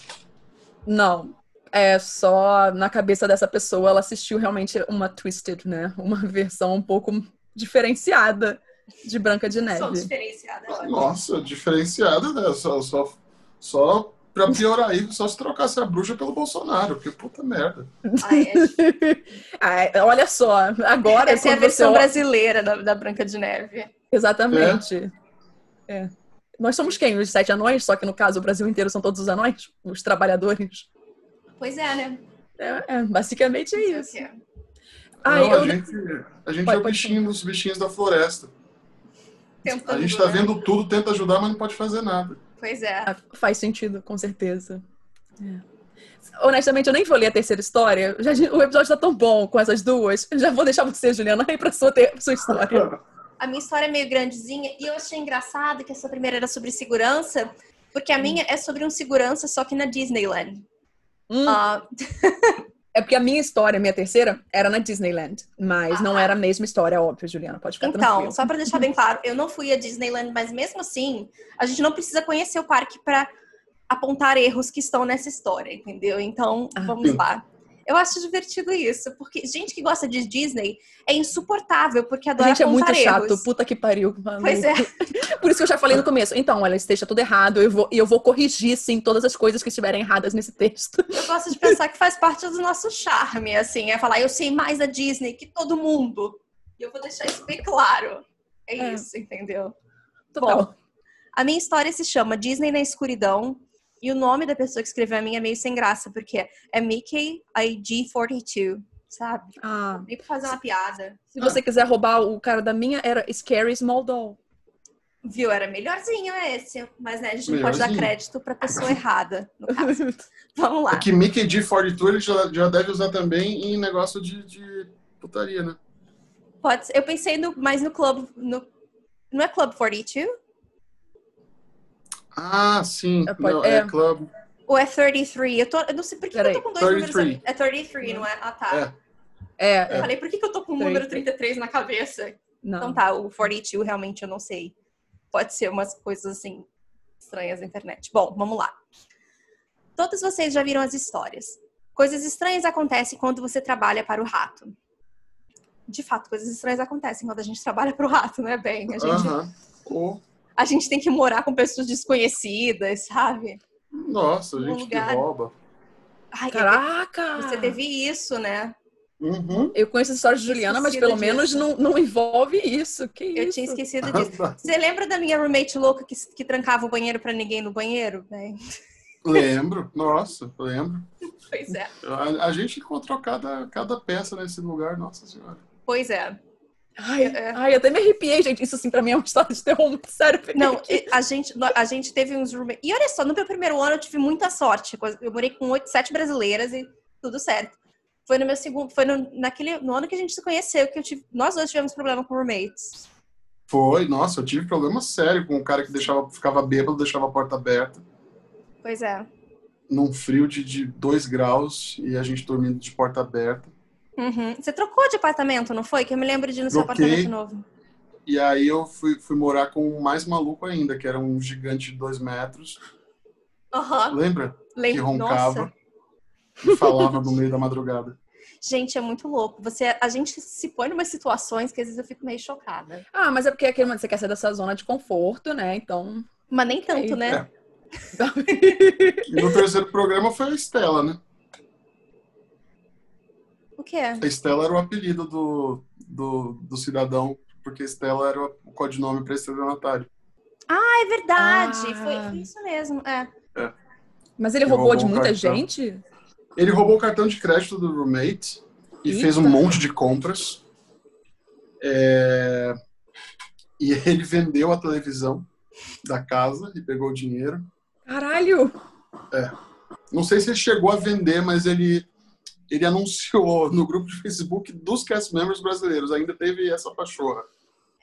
Não. É só na cabeça dessa pessoa, ela assistiu realmente uma Twisted, né? Uma versão um pouco diferenciada de Branca de Neve. Só diferenciada. Nossa, diferenciada, né? Só, só, só Pra piorar aí, só se trocasse a bruxa pelo Bolsonaro, porque puta merda. Ai, olha só, agora. Essa é a versão você... brasileira da, da, Branca de Neve. Exatamente. É. é. Nós somos quem? Os sete anões? Só que no caso o Brasil inteiro são todos os anões? Os trabalhadores? Pois é, né? É, é basicamente é isso. Ai, Não, eu... A gente, a gente pode, é o bichinho dos bichinhos da floresta. Tentando, a gente tá vendo tudo, tenta ajudar, mas não pode fazer nada. Pois é. Ah, faz sentido, com certeza. É. Honestamente, eu nem vou ler a terceira história. Já, o episódio tá tão bom com essas duas. Já vou deixar você, Juliana, aí pra sua, ter, sua história. A minha história é meio grandezinha e eu achei engraçado que essa primeira era sobre segurança, porque a hum. minha é sobre um segurança, só que na Disneyland. Hum. Uh... É porque a minha história, a minha terceira, era na Disneyland. Mas ah, não era a mesma história, óbvio, Juliana. Pode ficar Então, tranquila. só para deixar bem claro, eu não fui a Disneyland, mas mesmo assim, a gente não precisa conhecer o parque para apontar erros que estão nessa história, entendeu? Então, ah, vamos lá. Eu acho divertido isso, porque gente que gosta de Disney é insuportável, porque adora A gente é muito chato, puta que pariu. Mano. Pois é. Por isso que eu já falei no começo. Então, ela esteja tudo errado, eu vou, eu vou corrigir, sim, todas as coisas que estiverem erradas nesse texto. Eu gosto de pensar que faz parte do nosso charme, assim, é falar, eu sei mais da Disney que todo mundo. E eu vou deixar isso bem claro. É, é. isso, entendeu? Total. Bom, a minha história se chama Disney na Escuridão, e o nome da pessoa que escreveu a minha é meio sem graça, porque é Mickey IG42, sabe? Ah. Nem pra fazer uma piada. Se você quiser roubar o cara da minha, era Scary Small Doll. Viu? Era melhorzinho esse. Mas né, a gente não pode dar crédito pra pessoa errada, no caso. Vamos lá. É que Mickey G42 ele já, já deve usar também em negócio de, de putaria, né? Pode ser. Eu pensei no, mais no Club. No, não é Club 42? Ah, sim. É, não, é, é Club. Ou é 33? Eu, tô, eu não sei por que, eu tô com dois 33. números. É 33, não é? Ah, tá. É. é. Eu falei, por que, que eu tô com o número 33 na cabeça? Não. Então tá, o 42 realmente eu não sei. Pode ser umas coisas assim estranhas na internet. Bom, vamos lá. Todos vocês já viram as histórias. Coisas estranhas acontecem quando você trabalha para o rato. De fato, coisas estranhas acontecem quando a gente trabalha para o rato, né, bem? A gente... Uh -huh. oh a gente tem que morar com pessoas desconhecidas, sabe? Nossa, a gente lugar... que rouba. Ai, Caraca! Você teve isso, né? Uhum. Eu conheço a história de Juliana, mas pelo disso. menos não, não envolve isso. Que eu isso? tinha esquecido disso. Você lembra da minha roommate louca que, que trancava o banheiro para ninguém no banheiro? Lembro, nossa, lembro. Pois é. A, a, gente encontrou cada, cada peça nesse lugar, nossa senhora. Pois é. Ai, é. ai, até me arrepiei, gente. Isso, assim, pra mim é uma história de terror muito sério. Não, a gente, a gente teve uns roommates. E olha só, no meu primeiro ano eu tive muita sorte. Eu morei com oito, sete brasileiras e tudo certo. Foi no meu segundo. Foi no, naquele, no ano que a gente se conheceu que eu tive. Nós dois tivemos problema com roommates. Foi, nossa, eu tive problema sério com um cara que deixava, ficava bêbado, deixava a porta aberta. Pois é. Num frio de, de dois graus e a gente dormindo de porta aberta. Uhum. Você trocou de apartamento, não foi? Que eu me lembro de ir no seu Troquei. apartamento novo. E aí eu fui, fui morar com um mais maluco ainda, que era um gigante de dois metros. Aham. Lembra? Que Lembro. roncava Nossa. e falava no meio da madrugada. Gente, é muito louco. Você, a gente se põe em umas situações que às vezes eu fico meio chocada. Ah, mas é porque é aquele momento que você quer sair dessa zona de conforto, né? Então. Mas nem tanto, né? E no terceiro programa foi a Estela, né? O que é? A Estela era o apelido do, do, do cidadão, porque Estela era o codinome para estelionatário. Ah, é verdade. Ah. Foi, foi isso mesmo. É. Mas ele Ele roubou de roubou um muita cartão. gente? Ele roubou o cartão de crédito do roommate e Eita. fez um monte de compras. É, E ele vendeu a televisão da casa e pegou o dinheiro. Caralho! Não sei se ele chegou a vender, mas ele, ele anunciou no grupo de Facebook dos cast members brasileiros. Ainda teve essa pachorra.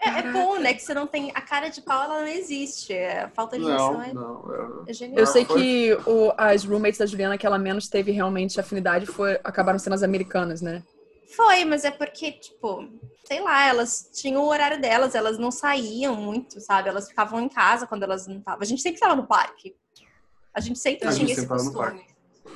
É, é bom, né? Que você não tem. A cara de pau, ela não existe. É, falta de noção Não, é, não. é- é genial. Eu sei foi? que o- as roommates da Juliana que ela menos teve realmente afinidade foi, acabaram sendo as americanas, né? Foi, mas é porque, tipo, sei lá, elas tinham o horário delas, elas não saíam muito, sabe? Elas ficavam em casa quando elas não estavam. A gente sempre estava no parque. A gente sempre A tinha gente esse costume.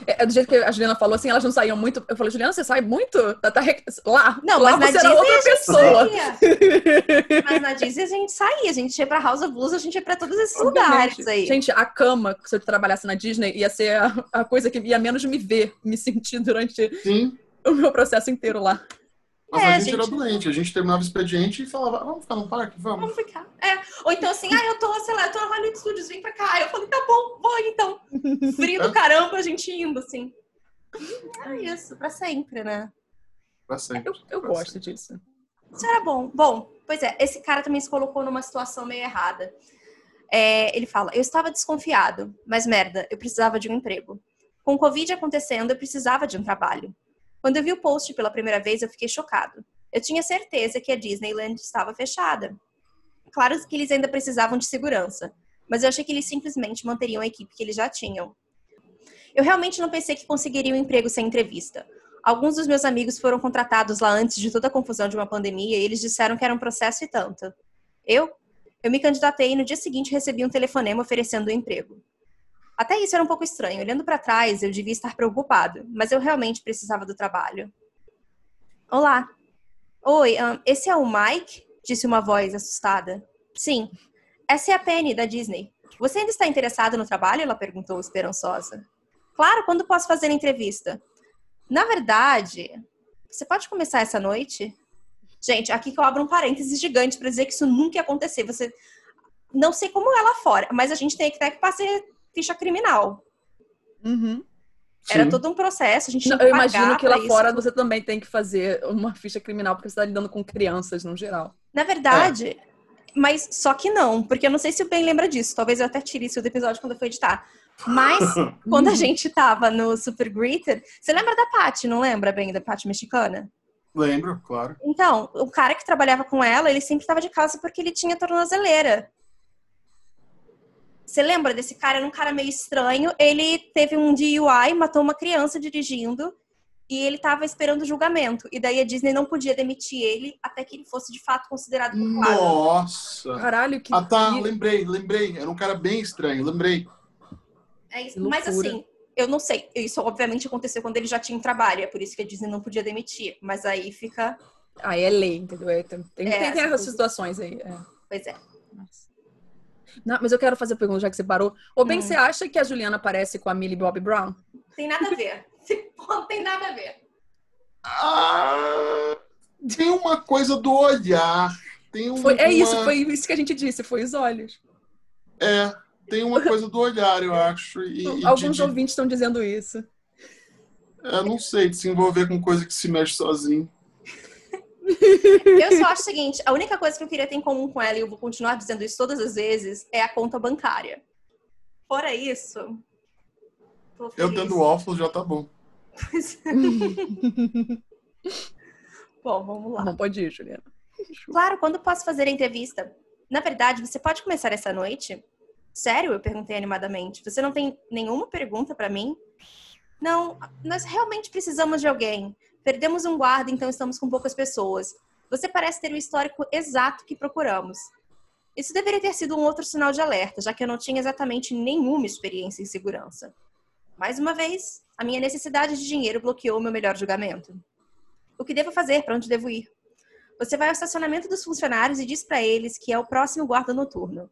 É, é do jeito que a Juliana falou, assim, elas não saíam muito. Eu falei, Juliana, você sai muito? Tá, tá Lá, Não, lá mas na Disney outra a gente pessoa. saía. Mas na Disney a gente saía, a gente ia pra House of Blues, a gente ia pra todos esses lugares Obviamente. aí. Gente, a cama, se eu trabalhasse na Disney, ia ser a, a coisa que ia menos me ver, me sentir durante Sim, o meu processo inteiro lá. Mas É, a a gente, era gente- doente. A gente terminava o expediente e falava, vamos ficar no parque? Vamos. Vamos ficar. É. Ou então assim, ah, eu tô, sei lá, eu tô na Hollywood Studios, vem pra cá. Eu falei, tá bom, vou então. Frio do caramba, a gente indo, assim. É isso, pra sempre, né? Pra sempre. Eu, eu pra gosto sempre. disso. Isso era bom. Bom, pois é, esse cara também se colocou numa situação meio errada. É, ele fala: Eu estava desconfiado, mas merda, eu precisava de um emprego. Com o Covid acontecendo, eu precisava de um trabalho. Quando eu vi o post pela primeira vez, eu fiquei chocado. Eu tinha certeza que a Disneyland estava fechada. Claro que eles ainda precisavam de segurança, mas eu achei que eles simplesmente manteriam a equipe que eles já tinham. Eu realmente não pensei que conseguiria um emprego sem entrevista. Alguns dos meus amigos foram contratados lá antes de toda a confusão de uma pandemia e eles disseram que era um processo e tanto. Eu? Eu me candidatei e no dia seguinte recebi um telefonema oferecendo um emprego. Até isso era um pouco estranho. Olhando para trás, eu devia estar preocupado, mas eu realmente precisava do trabalho. Olá. Oi, ahn, esse é o Mike? Disse uma voz assustada. Sim. Essa é a Penny, da Disney. Você ainda está interessada no trabalho? Ela perguntou, esperançosa. Claro, quando posso fazer a entrevista? Na verdade, você pode começar essa noite? Gente, aqui que eu abro um parênteses gigante para dizer que isso nunca ia acontecer. Você não sei como é lá fora, mas a gente tem que até que fazer ficha criminal. Uhum. Era Sim. todo um processo, a gente Não, eu que imagino que lá fora você também tem que fazer uma ficha criminal, porque você está lidando com crianças no geral. Na verdade, mas só que não, porque eu não sei se o Ben lembra disso. Talvez eu até tire isso do episódio quando eu for editar. Mas quando a gente tava no Super Greeter, você lembra da Paty, não lembra bem da Paty mexicana? Lembro, claro. Então, o cara que trabalhava com ela, ele sempre estava de casa porque ele tinha tornozeleira. Você lembra desse cara? Era um cara meio estranho. Ele teve um DUI, matou uma criança dirigindo e ele estava esperando o julgamento. E daí a Disney não podia demitir ele até que ele fosse de fato considerado culpado. Nossa! Caralho, que. Ah, tá, que- lembrei, lembrei. Era um cara bem estranho, lembrei. É isso. Que Mas assim, eu não sei. Isso obviamente aconteceu quando ele já tinha um trabalho. É por isso que a Disney não podia demitir. Mas aí fica. Aí é lei, entendeu? É, Tem, tem, É, tem- tem essa essas coisa. situações aí. é. Pois é. Não, mas eu quero fazer a pergunta, já que você parou. Ô, Ben, Hum. você acha que a Juliana parece com a Millie Bobby Brown? Tem nada a ver. Não tem nada a ver. Ah, tem uma coisa do olhar. Tem um, Foi, é uma- isso, foi isso que a gente disse, foi os olhos. É, tem uma coisa do olhar, eu acho. E, Alguns de, de, ouvintes estão dizendo isso. eu não sei, de se envolver com coisa que se mexe sozinho. Eu só acho o seguinte: a única coisa que eu queria ter em comum com ela, e eu vou continuar dizendo isso todas as vezes, é a conta bancária. Fora isso. Eu tendo waffles já tá bom. Bom, vamos lá. Não pode ir, Juliana. Claro, quando posso fazer a entrevista? Na verdade, você pode começar essa noite? Sério? Eu perguntei animadamente. Você não tem nenhuma pergunta pra mim? Não, nós realmente precisamos de alguém. Perdemos um guarda, então estamos com poucas pessoas. Você parece ter o histórico exato que procuramos. Isso deveria ter sido um outro sinal de alerta, já que eu não tinha exatamente nenhuma experiência em segurança. Mais uma vez, a minha necessidade de dinheiro bloqueou meu melhor julgamento. O que devo fazer? Para onde devo ir? Você vai ao estacionamento dos funcionários e diz para eles que é o próximo guarda noturno.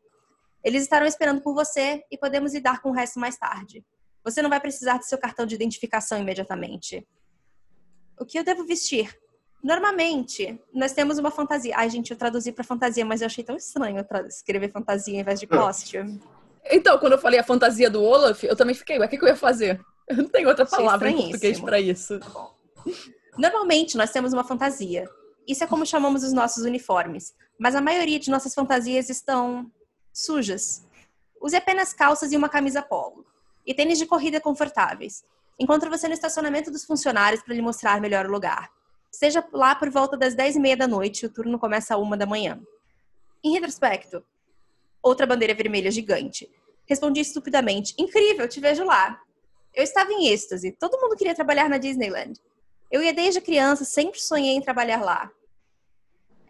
Eles estarão esperando por você e podemos lidar com o resto mais tarde. Você não vai precisar do seu cartão de identificação imediatamente. O que eu devo vestir? Normalmente, nós temos uma fantasia. Ai, gente, eu traduzi para fantasia, mas eu achei tão estranho escrever fantasia em vez de costume. Então, quando eu falei a fantasia do Olaf, eu também fiquei, o que, que eu ia fazer? Eu não tenho outra palavra em português para isso. Normalmente, nós temos uma fantasia. Isso é como chamamos os nossos uniformes. Mas a maioria de nossas fantasias estão sujas. Use apenas calças e uma camisa polo e tênis de corrida confortáveis. Encontre você no estacionamento dos funcionários para lhe mostrar melhor o lugar. Seja lá por volta das 10 e meia da noite, o turno começa a uma da manhã. Em retrospecto, outra bandeira vermelha gigante. Respondi estupidamente: Incrível, te vejo lá. Eu estava em êxtase. Todo mundo queria trabalhar na Disneyland. Eu ia desde criança, sempre sonhei em trabalhar lá.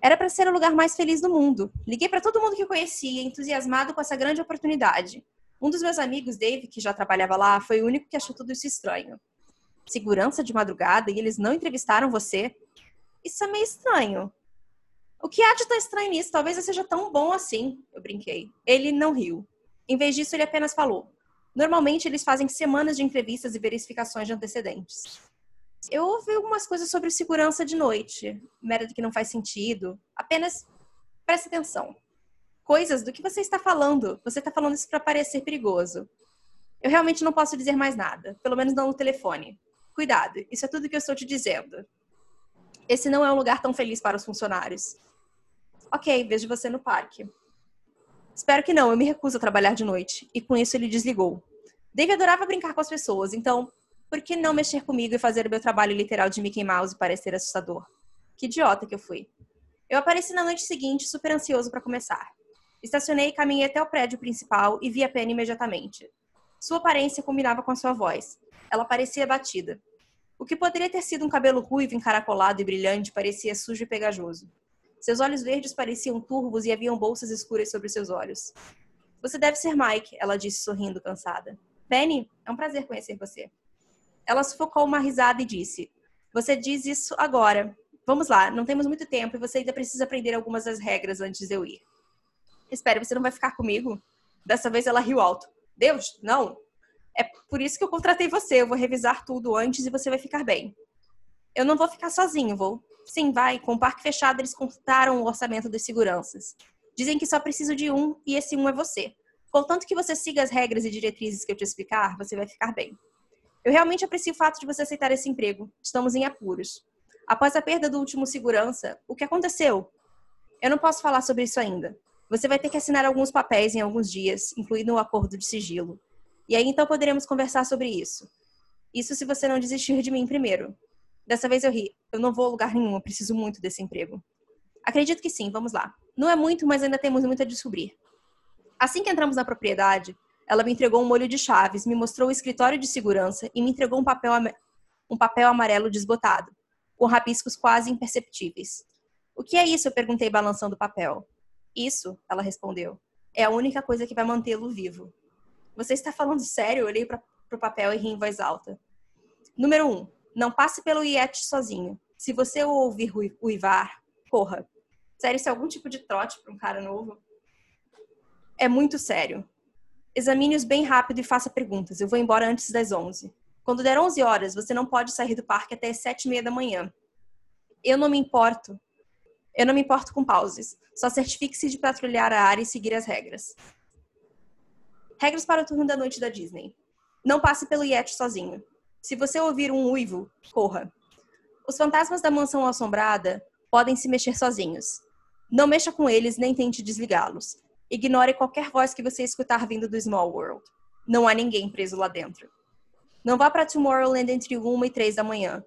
Era para ser o lugar mais feliz do mundo. Liguei para todo mundo que eu conhecia, entusiasmado com essa grande oportunidade. Um dos meus amigos, Dave, que já trabalhava lá, foi o único que achou tudo isso estranho. Segurança de madrugada e eles não entrevistaram você? Isso é meio estranho. O que há de tão estranho nisso? Talvez eu seja tão bom assim, eu brinquei. Ele não riu. Em vez disso, ele apenas falou: Normalmente eles fazem semanas de entrevistas e verificações de antecedentes. Eu ouvi algumas coisas sobre segurança de noite, merda que não faz sentido. Apenas preste atenção coisas do que você está falando. Você está falando isso para parecer perigoso. Eu realmente não posso dizer mais nada, pelo menos não no telefone. Cuidado, isso é tudo que eu estou te dizendo. Esse não é um lugar tão feliz para os funcionários. Ok, vejo você no parque. Espero que não, eu me recuso a trabalhar de noite. E com isso ele desligou. Dave adorava brincar com as pessoas, então por que não mexer comigo e fazer o meu trabalho literal de Mickey Mouse parecer assustador? Que idiota que eu fui. Eu apareci na noite seguinte, super ansioso para começar. Estacionei e caminhei até o prédio principal e vi a Penny imediatamente. Sua aparência combinava com a sua voz. Ela parecia batida. O que poderia ter sido um cabelo ruivo, encaracolado e brilhante parecia sujo e pegajoso. Seus olhos verdes pareciam turvos e haviam bolsas escuras sobre seus olhos. Você deve ser Mike, ela disse sorrindo, cansada. Penny, é um prazer conhecer você. Ela sufocou uma risada e disse: Você diz isso agora. Vamos lá, não temos muito tempo e você ainda precisa aprender algumas das regras antes de eu ir. Espere, você não vai ficar comigo? Dessa vez ela riu alto. Deus, não. É por isso que eu contratei você. Eu vou revisar tudo antes e você vai ficar bem. Eu não vou ficar sozinho, vou. Sim, vai. Com o parque fechado, eles contaram o orçamento das seguranças. Dizem que só preciso de um e esse um é você. Contanto que você siga as regras e diretrizes que eu te explicar, você vai ficar bem. Eu realmente aprecio o fato de você aceitar esse emprego. Estamos em apuros. Após a perda do último segurança, o que aconteceu? Eu não posso falar sobre isso ainda. Você vai ter que assinar alguns papéis em alguns dias, incluindo o um acordo de sigilo. E aí então poderemos conversar sobre isso. Isso se você não desistir de mim primeiro. Dessa vez eu ri. Eu não vou a lugar nenhum, eu preciso muito desse emprego. Acredito que sim, vamos lá. Não é muito, mas ainda temos muito a descobrir. Assim que entramos na propriedade, ela me entregou um molho de chaves, me mostrou o escritório de segurança e me entregou um papel, um papel amarelo desbotado, com rabiscos quase imperceptíveis. O que é isso? Eu perguntei, balançando o papel. Isso, ela respondeu, é a única coisa que vai mantê-lo vivo. Você está falando sério? Eu olhei para o papel e ri em voz alta. Número 1. Um, não passe pelo Yeti sozinho. Se você o ouvir uivar, corra. Sério, isso é algum tipo de trote para um cara novo? É muito sério. Examine-os bem rápido e faça perguntas. Eu vou embora antes das 11. Quando der 11 horas, você não pode sair do parque até as 7 e meia da manhã. Eu não me importo eu não me importo com pauses. Só certifique-se de patrulhar a área e seguir as regras. Regras para o turno da noite da Disney. Não passe pelo Yeti sozinho. Se você ouvir um uivo, corra. Os fantasmas da mansão assombrada podem se mexer sozinhos. Não mexa com eles nem tente desligá-los. Ignore qualquer voz que você escutar vindo do Small World. Não há ninguém preso lá dentro. Não vá para Tomorrowland entre 1 e 3 da manhã.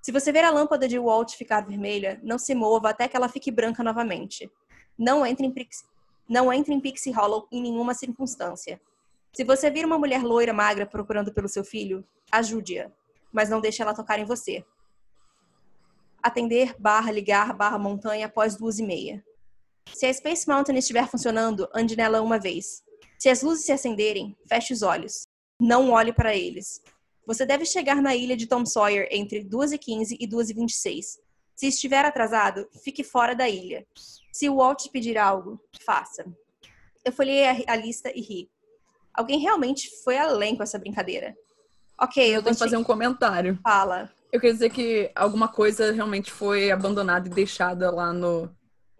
Se você ver a lâmpada de Walt ficar vermelha, não se mova até que ela fique branca novamente. Não entre em, Pixie, não entre em Pixie Hollow em nenhuma circunstância. Se você vir uma mulher loira magra procurando pelo seu filho, ajude-a, mas não deixe ela tocar em você. Atender, barra, ligar, barra, montanha após duas e meia. Se a Space Mountain estiver funcionando, ande nela uma vez. Se as luzes se acenderem, feche os olhos. Não olhe para eles. Você deve chegar na ilha de Tom Sawyer entre 2h15 e 2h26. Se estiver atrasado, fique fora da ilha. Se o Walt pedir algo, faça. Eu folhei a, a lista e ri. Alguém realmente foi além com essa brincadeira. Ok, eu, eu tenho que fazer um comentário. Fala. Eu quero dizer que alguma coisa realmente foi abandonada e deixada lá no,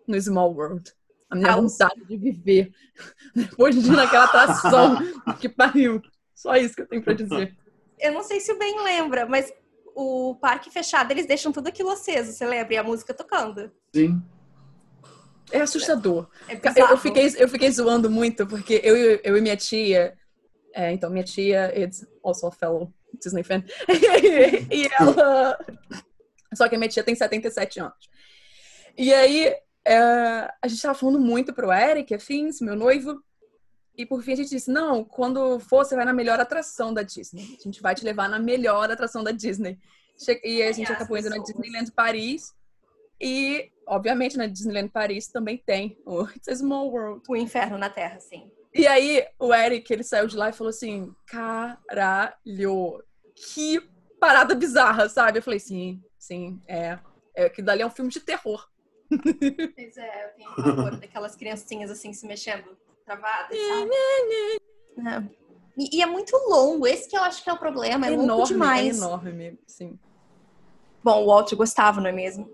no Small World. A minha ah, vontade de viver. Depois de ir naquela atração que pariu. Só isso que eu tenho pra dizer. Eu não sei se o Ben lembra, mas o parque fechado, eles deixam tudo aquilo aceso, você lembra? E a música tocando. Sim. É assustador. É eu, fiquei, eu fiquei zoando muito, porque eu, eu e minha tia. É, então, minha tia, it's also a fellow Disney fan. e ela. Só que a minha tia tem 77 anos. E aí, é, a gente tava falando muito pro Eric, afins, meu noivo. E por fim a gente disse: não, quando for, você vai na melhor atração da Disney. A gente vai te levar na melhor atração da Disney. E a gente acabou indo na Disneyland Paris. E, obviamente, na Disneyland Paris também tem o It's a Small World. O Inferno na Terra, sim. E aí, o Eric, ele saiu de lá e falou assim: caralho, que parada bizarra, sabe? Eu falei: sim, sim, é. É que dali é um filme de terror. Pois é, eu tenho pavor daquelas criancinhas assim se mexendo, travadas, sabe? É. E, e, é muito longo, esse que eu acho que é o problema, é, é longo demais. É enorme, sim. Bom, o Walt gostava, não é mesmo?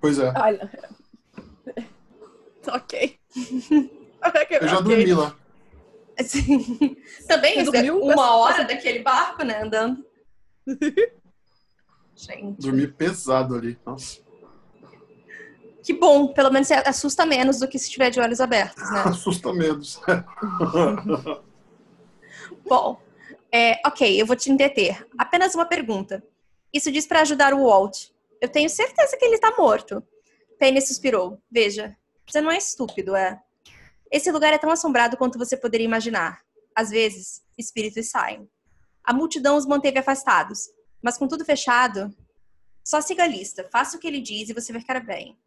Pois é. Olha. ok. Eu já okay. dormi lá. Assim, também Você dormiu? uma hora daquele barco, né, andando. Gente. Dormi pesado ali, nossa. Que bom, pelo menos você assusta menos do que se estiver de olhos abertos, né? assusta menos. bom, é, ok, eu vou te entreter. Apenas uma pergunta. Isso diz para ajudar o Walt. Eu tenho certeza que ele está morto. Penny suspirou. Veja, você não é estúpido, é? Esse lugar é tão assombrado quanto você poderia imaginar. Às vezes, espíritos saem. A multidão os manteve afastados, mas com tudo fechado, só siga a lista, faça o que ele diz e você vai ficar bem.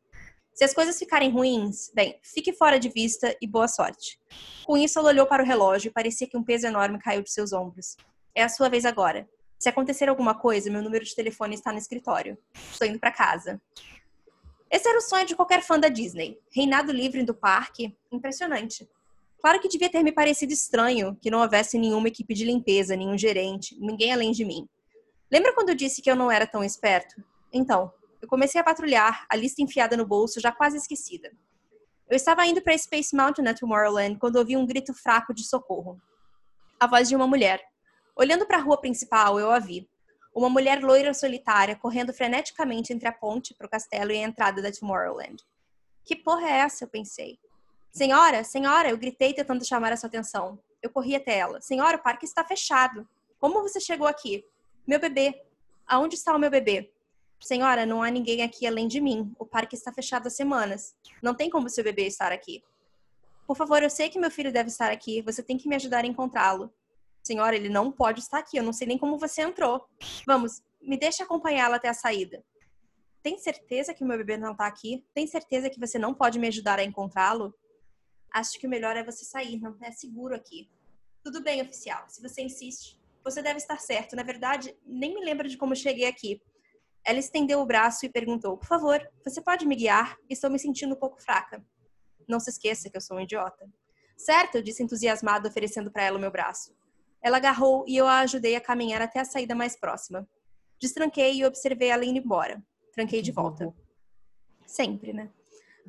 Se as coisas ficarem ruins, bem, fique fora de vista e boa sorte. Com isso, ela olhou para o relógio e parecia que um peso enorme caiu de seus ombros. É a sua vez agora. Se acontecer alguma coisa, meu número de telefone está no escritório. Estou indo para casa. Esse era o sonho de qualquer fã da Disney. Reinado livre do parque. Impressionante. Claro que devia ter me parecido estranho que não houvesse nenhuma equipe de limpeza, nenhum gerente, ninguém além de mim. Lembra quando eu disse que eu não era tão esperto? Então, eu comecei a patrulhar, a lista enfiada no bolso, já quase esquecida. Eu estava indo para Space Mountain na Tomorrowland quando ouvi um grito fraco de socorro. A voz de uma mulher. Olhando para a rua principal, eu a vi. Uma mulher loira solitária correndo freneticamente entre a ponte para o castelo e a entrada da Tomorrowland. Que porra é essa? Eu pensei. Senhora, senhora, eu gritei tentando chamar a sua atenção. Eu corri até ela. Senhora, o parque está fechado. Como você chegou aqui? Meu bebê. Aonde está o meu bebê? Senhora, não há ninguém aqui além de mim. O parque está fechado há semanas. Não tem como seu bebê estar aqui. Por favor, eu sei que meu filho deve estar aqui. Você tem que me ajudar a encontrá-lo. Senhora, ele não pode estar aqui. Eu não sei nem como você entrou. Vamos, me deixe acompanhá-la até a saída. Tem certeza que meu bebê não está aqui? Tem certeza que você não pode me ajudar a encontrá-lo? Acho que o melhor é você sair, não é seguro aqui. Tudo bem, oficial, se você insiste. Você deve estar certo. Na verdade, nem me lembro de como cheguei aqui. Ela estendeu o braço e perguntou: Por favor, você pode me guiar? Estou me sentindo um pouco fraca. Não se esqueça que eu sou um idiota. Certo, eu disse entusiasmado, oferecendo para ela o meu braço. Ela agarrou e eu a ajudei a caminhar até a saída mais próxima. Destranquei e observei ela indo embora. Tranquei de volta. Sempre, né?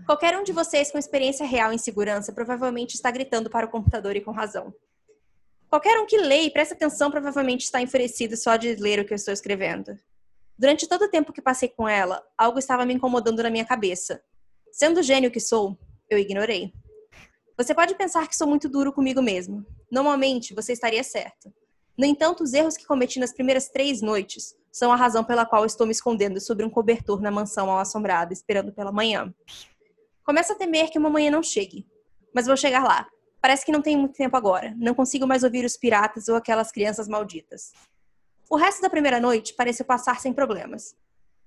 Qualquer um de vocês com experiência real em segurança provavelmente está gritando para o computador e com razão. Qualquer um que lê e presta atenção provavelmente está enfurecido só de ler o que eu estou escrevendo. Durante todo o tempo que passei com ela, algo estava me incomodando na minha cabeça. Sendo o gênio que sou, eu ignorei. Você pode pensar que sou muito duro comigo mesmo. Normalmente, você estaria certo. No entanto, os erros que cometi nas primeiras três noites são a razão pela qual estou me escondendo sobre um cobertor na mansão mal assombrada, esperando pela manhã. Começo a temer que uma manhã não chegue. Mas vou chegar lá. Parece que não tem muito tempo agora. Não consigo mais ouvir os piratas ou aquelas crianças malditas. O resto da primeira noite pareceu passar sem problemas.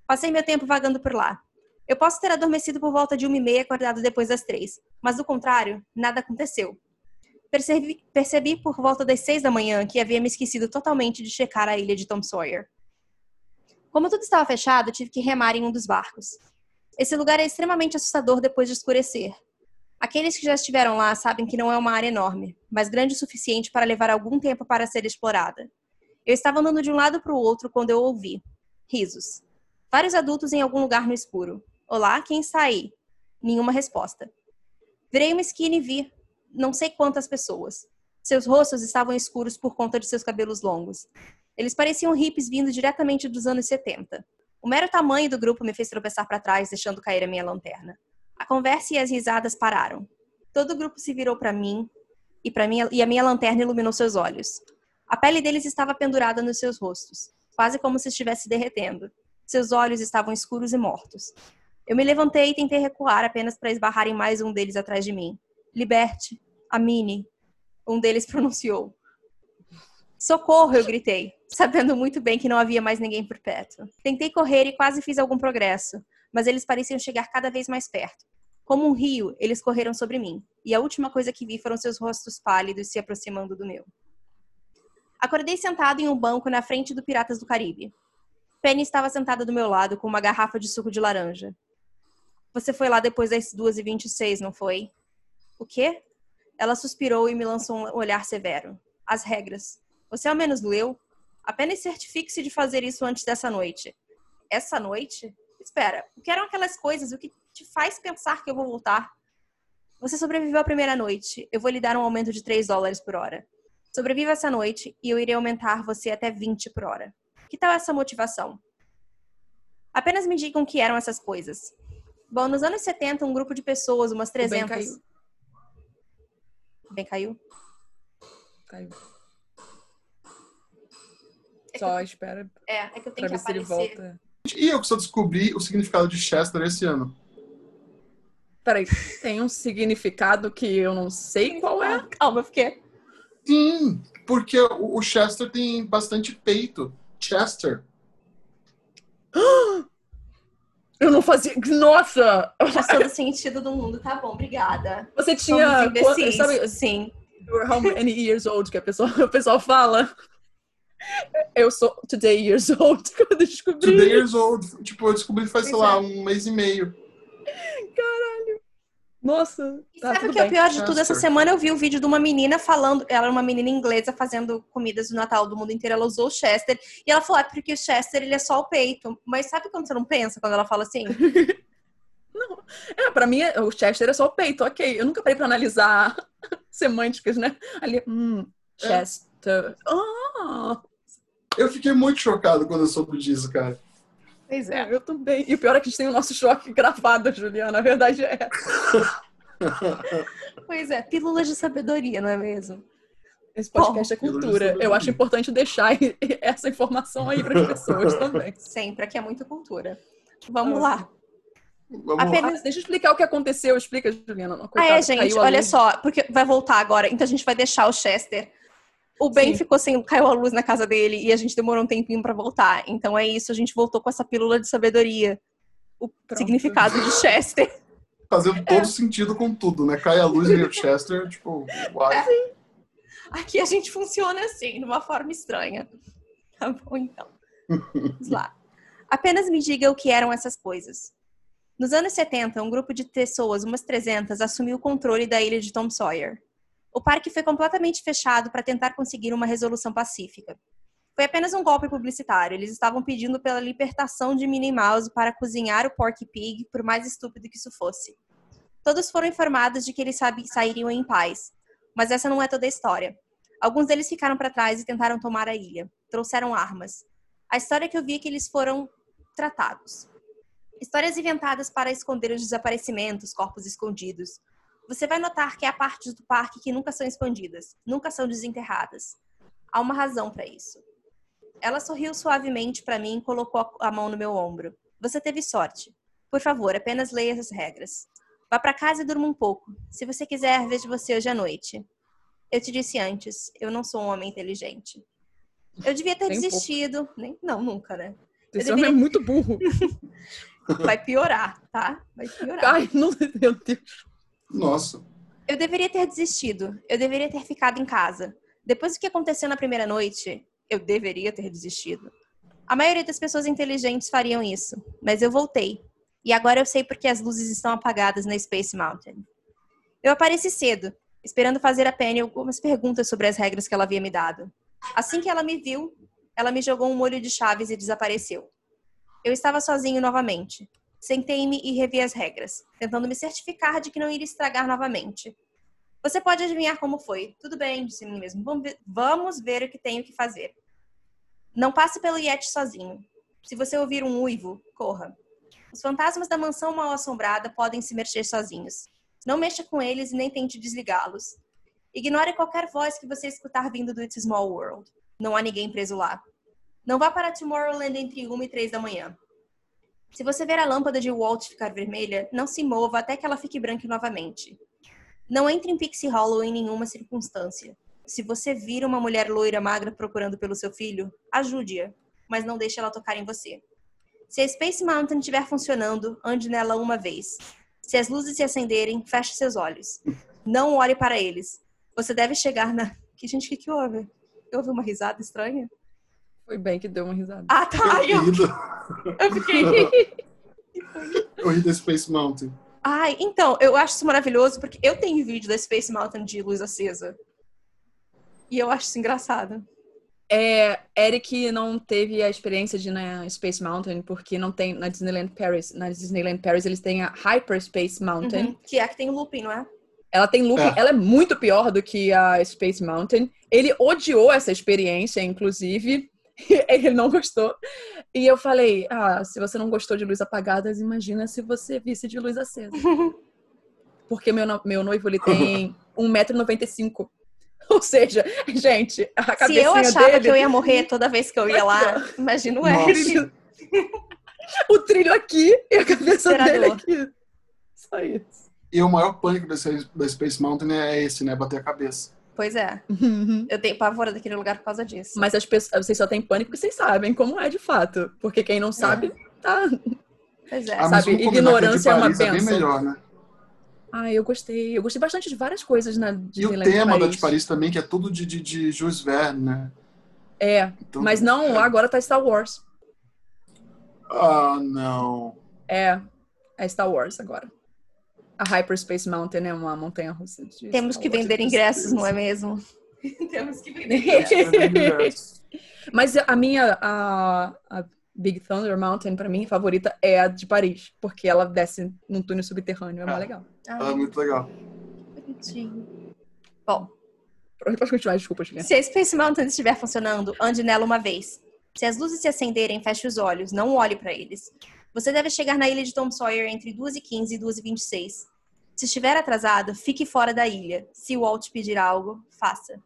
Passei meu tempo vagando por lá. Eu posso ter adormecido por volta de uma e meia acordado depois das três, mas do contrário, nada aconteceu. Percebi, percebi por volta das seis da manhã que havia me esquecido totalmente de checar a ilha de Tom Sawyer. Como tudo estava fechado, tive que remar em um dos barcos. Esse lugar é extremamente assustador depois de escurecer. Aqueles que já estiveram lá sabem que não é uma área enorme, mas grande o suficiente para levar algum tempo para ser explorada. Eu estava andando de um lado para o outro quando eu ouvi risos. Vários adultos em algum lugar no escuro. Olá, quem está aí? Nenhuma resposta. Virei uma esquina e vi não sei quantas pessoas. Seus rostos estavam escuros por conta de seus cabelos longos. Eles pareciam hippies vindo diretamente dos anos 70. O mero tamanho do grupo me fez tropeçar para trás, deixando cair a minha lanterna. A conversa e as risadas pararam. Todo o grupo se virou para mim e para mim e a minha lanterna iluminou seus olhos. A pele deles estava pendurada nos seus rostos, quase como se estivesse derretendo. Seus olhos estavam escuros e mortos. Eu me levantei e tentei recuar apenas para esbarrar em mais um deles atrás de mim. Liberte, Amine, um deles pronunciou. Socorro, eu gritei, sabendo muito bem que não havia mais ninguém por perto. Tentei correr e quase fiz algum progresso, mas eles pareciam chegar cada vez mais perto. Como um rio, eles correram sobre mim, e a última coisa que vi foram seus rostos pálidos se aproximando do meu. Acordei sentado em um banco na frente do Piratas do Caribe. Penny estava sentada do meu lado com uma garrafa de suco de laranja. Você foi lá depois das 2h26, não foi? O quê? Ela suspirou e me lançou um olhar severo. As regras. Você ao menos leu? Apenas certifique-se de fazer isso antes dessa noite. Essa noite? Espera, o que eram aquelas coisas? O que te faz pensar que eu vou voltar? Você sobreviveu à primeira noite. Eu vou lhe dar um aumento de 3 dólares por hora. Sobreviva essa noite e eu irei aumentar você até 20 por hora. Que tal essa motivação? Apenas me digam o que eram essas coisas. Bom, nos anos 70, um grupo de pessoas, umas 300... O bem caiu. O bem caiu? Caiu. É só eu, espera. É, é que eu tenho que aparecer. ele volta. E eu que só descobri o significado de Chester esse ano. Peraí, tem um significado que eu não sei qual é? Calma, por quê? Sim, porque o Chester tem bastante peito. Chester. Eu não fazia. Nossa! Faz todo sentido do mundo, tá bom, obrigada. Você tinha. Sabe, Sim. How many years old que a pessoa, o pessoal fala? Eu sou today years old quando eu descobri. Today years old. Tipo, eu descobri faz, sei lá, é. um mês e meio. Nossa. E tá, sabe o que é o pior de tudo? Essa semana eu vi um vídeo de uma menina falando. Ela era uma menina inglesa fazendo comidas do Natal do mundo inteiro. Ela usou o Chester. E ela falou: ah, porque o Chester ele é só o peito. Mas sabe quando você não pensa quando ela fala assim? não. É, pra mim, o Chester é só o peito, ok. Eu nunca parei pra analisar semânticas, né? Ali, hum, é. Chester. Ah! Oh. Eu fiquei muito chocado quando eu soube disso, cara. Pois é, eu também. E o pior é que a gente tem o nosso choque gravado, Juliana. A verdade é pois é, pílulas de sabedoria, não é mesmo? Esse podcast Bom, é cultura. Eu acho importante deixar essa informação aí para as pessoas também. Sempre, aqui é muita cultura. Vamos lá. Vamos Apenas... lá. Deixa eu explicar o que aconteceu. Explica, Juliana. Coitada, ah, é, gente, olha só, porque vai voltar agora, então a gente vai deixar o Chester o Ben Sim. ficou sem. caiu a luz na casa dele e a gente demorou um tempinho para voltar. Então é isso, a gente voltou com essa pílula de sabedoria. O Pronto. significado de Chester. Fazendo todo é. sentido com tudo, né? Cai a luz e o Chester, tipo, uai. É. Aqui a gente funciona assim, de uma forma estranha. Tá bom, então. Vamos lá. Apenas me diga o que eram essas coisas. Nos anos 70, um grupo de pessoas, umas 300, assumiu o controle da ilha de Tom Sawyer. O parque foi completamente fechado para tentar conseguir uma resolução pacífica. Foi apenas um golpe publicitário. Eles estavam pedindo pela libertação de Minnie Mouse para cozinhar o Porky Pig, por mais estúpido que isso fosse. Todos foram informados de que eles sairiam em paz, mas essa não é toda a história. Alguns deles ficaram para trás e tentaram tomar a ilha. Trouxeram armas. A história que eu vi é que eles foram tratados. Histórias inventadas para esconder os desaparecimentos, corpos escondidos, você vai notar que há partes do parque que nunca são expandidas, nunca são desenterradas. Há uma razão para isso. Ela sorriu suavemente para mim e colocou a mão no meu ombro. Você teve sorte. Por favor, apenas leia as regras. Vá para casa e durma um pouco. Se você quiser, vejo você hoje à noite. Eu te disse antes, eu não sou um homem inteligente. Eu devia ter Nem um desistido. Nem, não, nunca, né? Esse Eu homem deveria- é muito burro. Vai piorar, tá? Vai piorar. Ai, não, meu Deus. Nossa. Eu deveria ter desistido. Eu deveria ter ficado em casa. Depois do que aconteceu na primeira noite, eu deveria ter desistido. A maioria das pessoas inteligentes fariam isso, mas eu voltei. E agora eu sei porque as luzes estão apagadas na Space Mountain. Eu apareci cedo, esperando fazer a Penny algumas perguntas sobre as regras que ela havia me dado. Assim que ela me viu, ela me jogou um molho de chaves e desapareceu. Eu estava sozinho novamente. Sentei-me e revi as regras, tentando me certificar de que não iria estragar novamente. Você pode adivinhar como foi. Tudo bem, disse a mim mesmo. Vamos ver, o que tenho que fazer. Não passe pelo Yeti sozinho. Se você ouvir um uivo, corra. Os fantasmas da mansão mal assombrada podem se mexer sozinhos. Não mexa com eles e nem tente desligá-los. Ignore qualquer voz que você escutar vindo do It's Small World. Não há ninguém preso lá. Não vá para Tomorrowland entre 1 e 3 da manhã. Se você ver a lâmpada de Walt ficar vermelha, não se mova até que ela fique branca novamente. Não entre em Pixie Hollow em nenhuma circunstância. Se você vir uma mulher loira magra procurando pelo seu filho, ajude-a, mas não deixe ela tocar em você. Se a Space Mountain estiver funcionando, ande nela uma vez. Se as luzes se acenderem, feche seus olhos. Não olhe para eles. Você deve chegar na. Que gente, o que, que houve? Eu ouvi uma risada estranha? Foi bem que deu uma risada. Ah, tá. Eu, Eu, fiquei. eu ri da Space Mountain. Ai, então, eu acho isso maravilhoso porque eu tenho vídeo da Space Mountain de luz acesa. E eu acho isso engraçado. É, Eric não teve a experiência de ir na Space Mountain porque não tem na Disneyland Paris. Na Disneyland Paris eles têm a Hyperspace Mountain. Uhum. Que é a que tem o looping, não é? Ela tem looping, É. ela é muito pior do que a Space Mountain. Ele odiou essa experiência, inclusive. Ele não gostou. E eu falei: Ah, se você não gostou de luz apagadas, imagina se você visse de luz acesa. Porque meu, meu noivo ele tem 1,95m. Ou seja, gente, a Se cabecinha eu achava dele, que eu ia morrer toda vez que eu ia lá, imagina o. Eric. o trilho aqui e a cabeça dele aqui. Só isso. E o maior pânico desse, da Space Mountain é esse, né? Bater a cabeça. Pois é, eu tenho pavor daquele lugar por causa disso. Mas as pessoas, vocês só têm pânico porque vocês sabem como é de fato. Porque quem não sabe, tá. Pois é. Ah, Sabe, de ignorância é uma Paris É bem benção. melhor, né? Ah, eu gostei. Eu gostei bastante de várias coisas na E o tema da de Paris também, que é tudo de, de, de Jules Verne, né? É, Então- mas não, lá agora tá Star Wars. Ah, não. É, é Star Wars agora. A Hyperspace Mountain é uma montanha russa. de Temos que vender ingressos, não é mesmo? Temos que vender Mas a minha, a, a Big Thunder Mountain, pra mim, favorita é a de Paris. Porque ela desce num túnel subterrâneo, é mó Ah. legal. Ela é muito legal. bonitinho. Bom, Pode continuar, desculpa, Juliana. se a Space Mountain estiver funcionando, ande nela uma vez. Se as luzes se acenderem, feche os olhos, não olhe para eles. Você deve chegar na ilha de Tom Sawyer entre 2h15 e 2h26. Se estiver atrasado, fique fora da ilha. Se o Walt pedir algo, faça.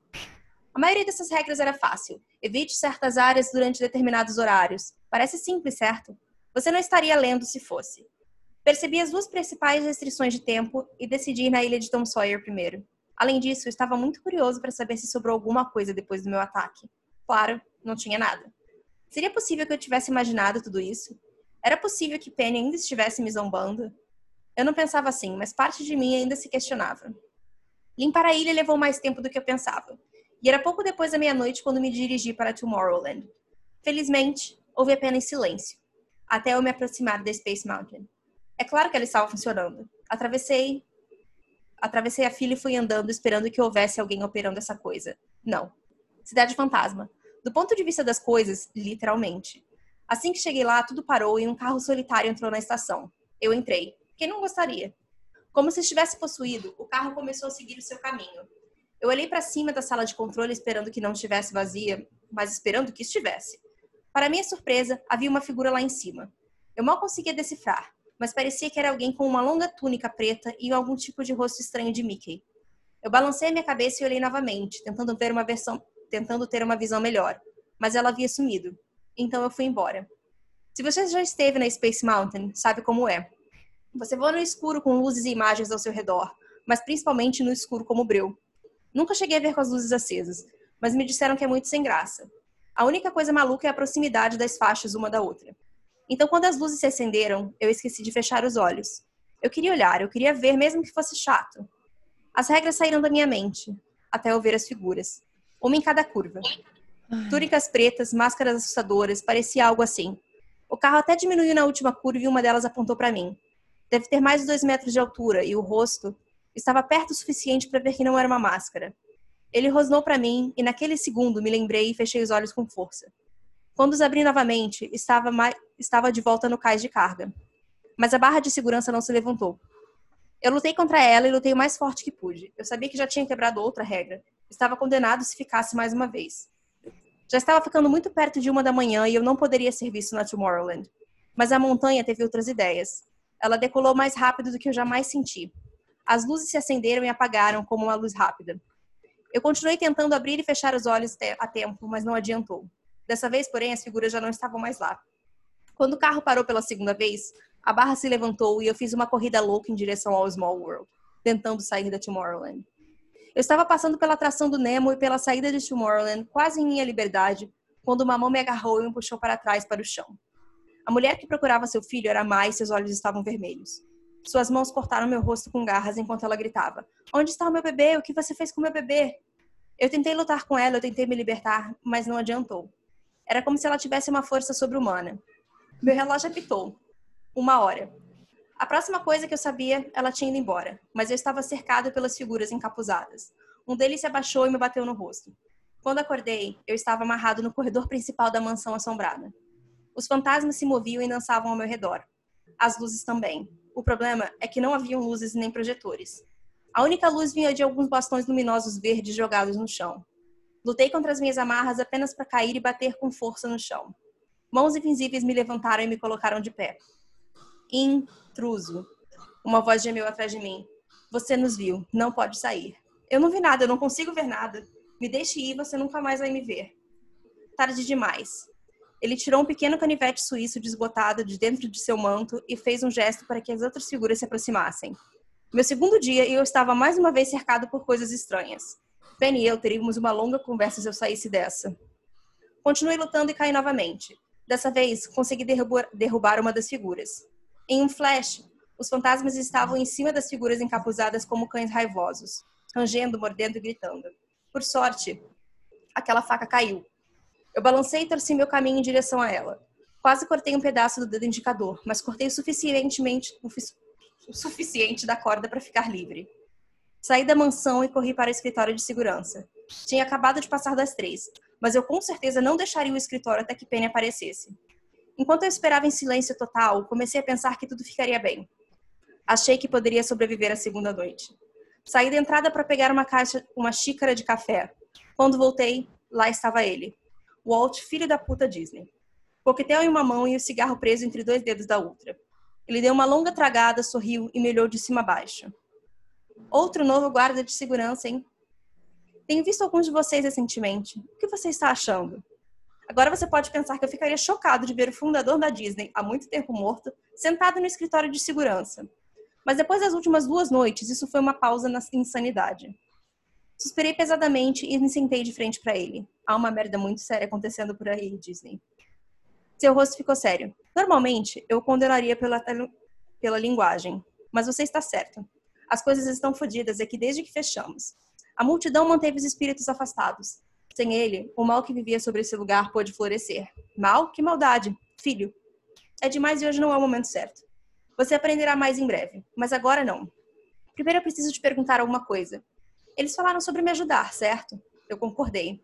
A maioria dessas regras era fácil. Evite certas áreas durante determinados horários. Parece simples, certo? Você não estaria lendo se fosse. Percebi as duas principais restrições de tempo e decidi ir na ilha de Tom Sawyer primeiro. Além disso, estava muito curioso para saber se sobrou alguma coisa depois do meu ataque. Claro, não tinha nada. Seria possível que eu tivesse imaginado tudo isso? Era possível que Penny ainda estivesse me zombando? Eu não pensava assim, mas parte de mim ainda se questionava. Limpar a ilha levou mais tempo do que eu pensava. E era pouco depois da meia-noite quando me dirigi para Tomorrowland. Felizmente, houve apenas silêncio, até eu me aproximar da Space Mountain. É claro que ela estava funcionando. Atravessei, atravessei a fila e fui andando esperando que houvesse alguém operando essa coisa. Não. Cidade fantasma. Do ponto de vista das coisas, literalmente. Assim que cheguei lá, tudo parou e um carro solitário entrou na estação. Eu entrei. Quem não gostaria? Como se estivesse possuído, o carro começou a seguir o seu caminho. Eu olhei para cima da sala de controle esperando que não estivesse vazia, mas esperando que estivesse. Para minha surpresa, havia uma figura lá em cima. Eu mal conseguia decifrar, mas parecia que era alguém com uma longa túnica preta e algum tipo de rosto estranho de Mickey. Eu balancei a minha cabeça e olhei novamente, tentando ver uma versão, tentando ter uma visão melhor, mas ela havia sumido. Então eu fui embora. Se você já esteve na Space Mountain, sabe como é. Você voa no escuro com luzes e imagens ao seu redor, mas principalmente no escuro como breu. Nunca cheguei a ver com as luzes acesas, mas me disseram que é muito sem graça. A única coisa maluca é a proximidade das faixas uma da outra. Então, quando as luzes se acenderam, eu esqueci de fechar os olhos. Eu queria olhar, eu queria ver, mesmo que fosse chato. As regras saíram da minha mente, até eu ver as figuras. Uma em cada curva. Túnicas pretas, máscaras assustadoras, parecia algo assim. O carro até diminuiu na última curva e uma delas apontou para mim. Deve ter mais de dois metros de altura e o rosto Estava perto o suficiente para ver que não era uma máscara. Ele rosnou para mim e naquele segundo me lembrei e fechei os olhos com força. Quando os abri novamente, estava, estava de volta no cais de carga. Mas a barra de segurança não se levantou. Eu lutei contra ela e lutei o mais forte que pude. Eu sabia que já tinha quebrado outra regra. Estava condenado se ficasse mais uma vez. Já estava ficando muito perto de uma da manhã e eu não poderia ser visto na Tomorrowland. Mas a montanha teve outras ideias. Ela decolou mais rápido do que eu jamais senti. As luzes se acenderam e apagaram como uma luz rápida. Eu continuei tentando abrir e fechar os olhos a tempo, mas não adiantou. Dessa vez, porém, as figuras já não estavam mais lá. Quando o carro parou pela segunda vez, a barra se levantou e eu fiz uma corrida louca em direção ao Small World, tentando sair da Tomorrowland. Eu estava passando pela atração do Nemo e pela saída de Tomorrowland, quase em minha liberdade, quando uma mão me agarrou e me puxou para trás para o chão. A mulher que procurava seu filho era e seus olhos estavam vermelhos. Suas mãos cortaram meu rosto com garras enquanto ela gritava: Onde está o meu bebê? O que você fez com o meu bebê? Eu tentei lutar com ela, eu tentei me libertar, mas não adiantou. Era como se ela tivesse uma força sobre-humana. Meu relógio apitou. Uma hora. A próxima coisa que eu sabia, ela tinha ido embora, mas eu estava cercado pelas figuras encapuzadas. Um deles se abaixou e me bateu no rosto. Quando acordei, eu estava amarrado no corredor principal da mansão assombrada. Os fantasmas se moviam e dançavam ao meu redor. As luzes também. O problema é que não haviam luzes nem projetores. A única luz vinha de alguns bastões luminosos verdes jogados no chão. Lutei contra as minhas amarras apenas para cair e bater com força no chão. Mãos invisíveis me levantaram e me colocaram de pé. Intruso. Uma voz gemeu atrás de mim. Você nos viu. Não pode sair. Eu não vi nada, eu não consigo ver nada. Me deixe ir, você nunca mais vai me ver. Tarde demais. Ele tirou um pequeno canivete suíço desbotado de dentro de seu manto e fez um gesto para que as outras figuras se aproximassem. Meu segundo dia, eu estava mais uma vez cercado por coisas estranhas. Ben e eu teríamos uma longa conversa se eu saísse dessa. Continuei lutando e caí novamente. Dessa vez, consegui derrubar uma das figuras. Em um flash, os fantasmas estavam em cima das figuras encapuzadas como cães raivosos, rangendo, mordendo e gritando. Por sorte, aquela faca caiu, eu balancei e torci meu caminho em direção a ela. Quase cortei um pedaço do dedo indicador, mas cortei o suficientemente o suficiente da corda para ficar livre. Saí da mansão e corri para o escritório de segurança. Tinha acabado de passar das três, mas eu com certeza não deixaria o escritório até que Penny aparecesse. Enquanto eu esperava em silêncio total, comecei a pensar que tudo ficaria bem. Achei que poderia sobreviver à segunda noite. Saí da entrada para pegar uma caixa, uma xícara de café. Quando voltei, lá estava ele, Walt, filho da puta Disney. Coquetel em uma mão e o cigarro preso entre dois dedos da outra. Ele deu uma longa tragada, sorriu e me olhou de cima a baixo. Outro novo guarda de segurança, hein? Tenho visto alguns de vocês recentemente. O que você está achando? Agora você pode pensar que eu ficaria chocado de ver o fundador da Disney, há muito tempo morto, sentado no escritório de segurança. Mas depois das últimas duas noites, isso foi uma pausa na insanidade. Suspirei pesadamente e me sentei de frente para ele. Há uma merda muito séria acontecendo por aí, Disney. Seu rosto ficou sério. Normalmente, eu o condenaria pela, pela linguagem. Mas você está certo. As coisas estão fodidas aqui desde que fechamos. A multidão manteve os espíritos afastados. Sem ele, o mal que vivia sobre esse lugar pôde florescer. Mal? Que maldade! Filho, é demais e hoje não é o momento certo. Você aprenderá mais em breve, mas agora não. Primeiro eu preciso te perguntar alguma coisa. Eles falaram sobre me ajudar, certo? Eu concordei.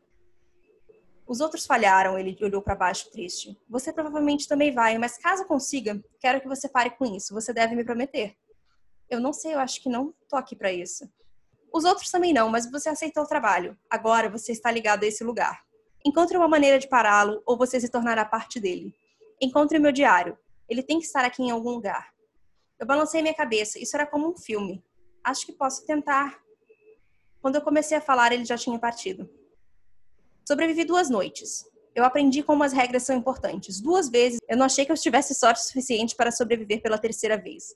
Os outros falharam, ele olhou para baixo triste. Você provavelmente também vai, mas caso consiga, quero que você pare com isso. Você deve me prometer. Eu não sei, eu acho que não tô aqui para isso. Os outros também não, mas você aceitou o trabalho. Agora você está ligado a esse lugar. Encontre uma maneira de pará-lo ou você se tornará parte dele. Encontre o meu diário. Ele tem que estar aqui em algum lugar. Eu balancei minha cabeça. Isso era como um filme. Acho que posso tentar. Quando eu comecei a falar, ele já tinha partido. Sobrevivi duas noites. Eu aprendi como as regras são importantes. Duas vezes eu não achei que eu tivesse sorte suficiente para sobreviver pela terceira vez.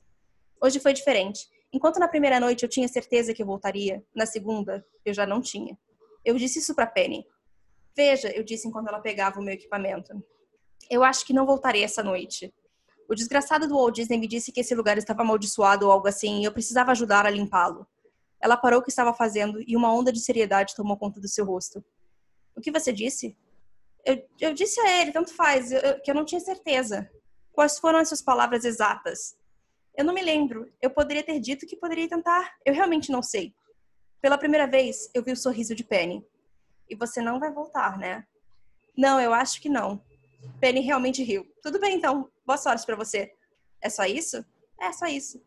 Hoje foi diferente. Enquanto na primeira noite eu tinha certeza que eu voltaria, na segunda eu já não tinha. Eu disse isso para Penny. Veja, eu disse enquanto ela pegava o meu equipamento. Eu acho que não voltarei essa noite. O desgraçado do Walt Disney me disse que esse lugar estava amaldiçoado ou algo assim e eu precisava ajudar a limpá-lo. Ela parou o que estava fazendo e uma onda de seriedade tomou conta do seu rosto. O que você disse? Eu, eu disse a ele, tanto faz, eu, que eu não tinha certeza. Quais foram as suas palavras exatas? Eu não me lembro. Eu poderia ter dito que poderia tentar. Eu realmente não sei. Pela primeira vez, eu vi o sorriso de Penny. E você não vai voltar, né? Não, eu acho que não. Penny realmente riu. Tudo bem, então. Boa sorte para você. É só isso? É só isso.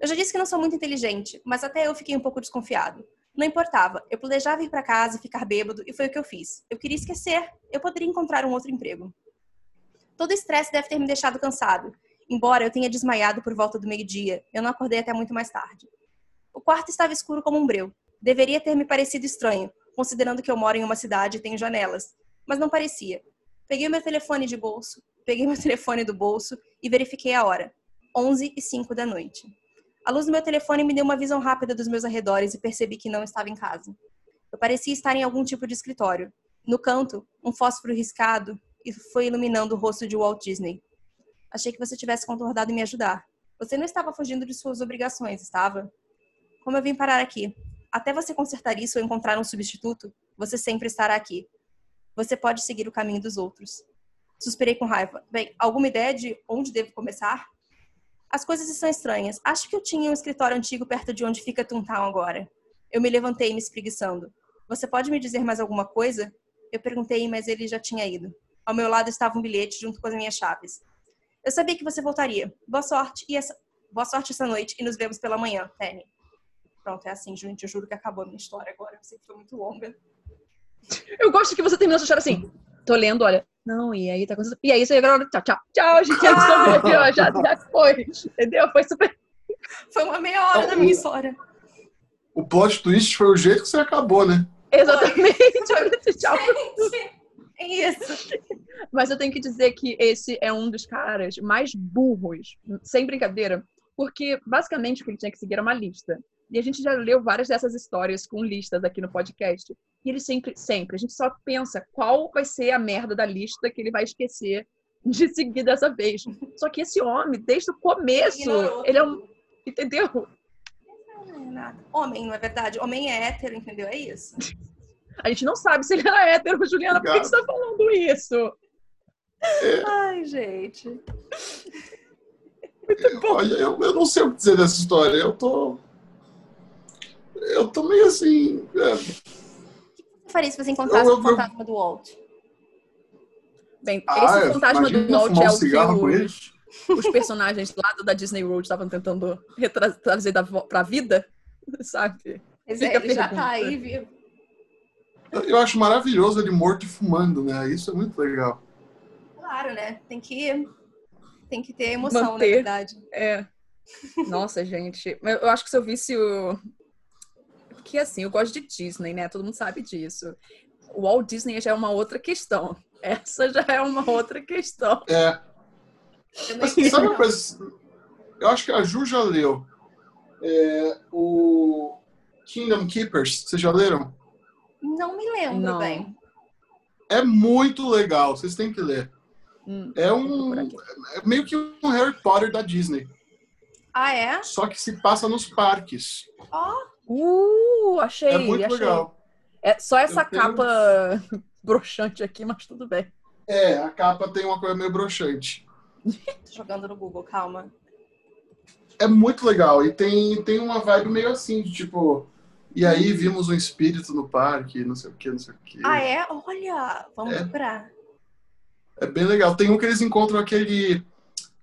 Eu já disse que não sou muito inteligente, mas até eu fiquei um pouco desconfiado. Não importava. Eu planejava ir para casa, ficar bêbado, e foi o que eu fiz. Eu queria esquecer. Eu poderia encontrar um outro emprego. Todo o estresse deve ter me deixado cansado. Embora eu tenha desmaiado por volta do meio-dia, eu não acordei até muito mais tarde. O quarto estava escuro como um breu. Deveria ter me parecido estranho, considerando que eu moro em uma cidade e tenho janelas, mas não parecia. Peguei meu telefone de bolso, peguei meu telefone do bolso e verifiquei a hora. 11 e 5 da noite. A luz do meu telefone me deu uma visão rápida dos meus arredores e percebi que não estava em casa. Eu parecia estar em algum tipo de escritório. No canto, um fósforo riscado e foi iluminando o rosto de Walt Disney. Achei que você tivesse concordado em me ajudar. Você não estava fugindo de suas obrigações, estava? Como eu vim parar aqui? Até você consertar isso ou encontrar um substituto, você sempre estará aqui. Você pode seguir o caminho dos outros. Suspirei com raiva. Bem, alguma ideia de onde devo começar? As coisas estão estranhas. Acho que eu tinha um escritório antigo perto de onde fica Toontown agora. Eu me levantei me espreguiçando. Você pode me dizer mais alguma coisa? Eu perguntei, mas ele já tinha ido. Ao meu lado estava um bilhete junto com as minhas chaves. Eu sabia que você voltaria. Boa sorte e essa... boa sorte essa noite e nos vemos pela manhã, Penny. Pronto, é assim, gente. Eu juro que acabou a minha história agora. Eu sei que foi muito longa. Eu gosto que você terminou sua história assim. Tô lendo, olha. Não, e aí tá acontecendo. E aí você agora. Tchau, tchau. Tchau, gente. Já, já, já foi. Entendeu? Foi super. Foi uma meia hora da minha história. O plot twist foi o jeito que você acabou, né? Exatamente. tchau. Gente, é isso. Mas eu tenho que dizer que esse é um dos caras mais burros, sem brincadeira, porque basicamente o que ele tinha que seguir era uma lista. E a gente já leu várias dessas histórias com listas aqui no podcast. E ele sempre, sempre, a gente só pensa qual vai ser a merda da lista que ele vai esquecer de seguir dessa vez. Só que esse homem, desde o começo, Ignorou. ele é um. Entendeu? Não é nada. Homem, não é verdade? Homem é hétero, entendeu? É isso. A gente não sabe se ele era hétero, Juliana, por que você tá falando isso? Ai, gente. Olha, eu, eu não sei o que dizer dessa história. Eu tô. Eu tô meio assim. é, O que você faria se você encontrasse Eu- eu- o fantasma do Walt? Bem, ah, esse é, fantasma do Walt é o que os, os personagens lá do- da Disney World estavam tentando trazer da, vo- pra vida, sabe? Mas Fica é, já tá aí, viu? Eu acho maravilhoso ele morto e fumando, né? Isso é muito legal. Claro, né? Tem que, tem que ter emoção, Manter. na verdade. É. Nossa, gente. Eu eu acho que se eu visse o. Porque assim, eu gosto de Disney, né? Todo mundo sabe disso. O Walt Disney já é uma outra questão. Essa já é uma outra questão. É, não sabe uma coisa? Eu acho que a Ju já leu. É, o Kingdom Keepers, vocês já leram? Não me lembro Não. bem. É muito legal, vocês têm que ler. Hum, É um. É meio que um Harry Potter da Disney. Ah, é? Só que se passa nos parques. Ó, Uh, achei. É muito achei. legal. É só essa Eu tenho- capa broxante aqui, mas tudo bem. É, a capa tem uma coisa meio broxante. tô jogando no Google, calma. É muito legal. E tem, tem uma vibe meio assim, de tipo. E aí vimos um espírito no parque, não sei o que, não sei o que. Ah, é? Olha, vamos É. procurar. É bem legal. Tem um que eles encontram aquele.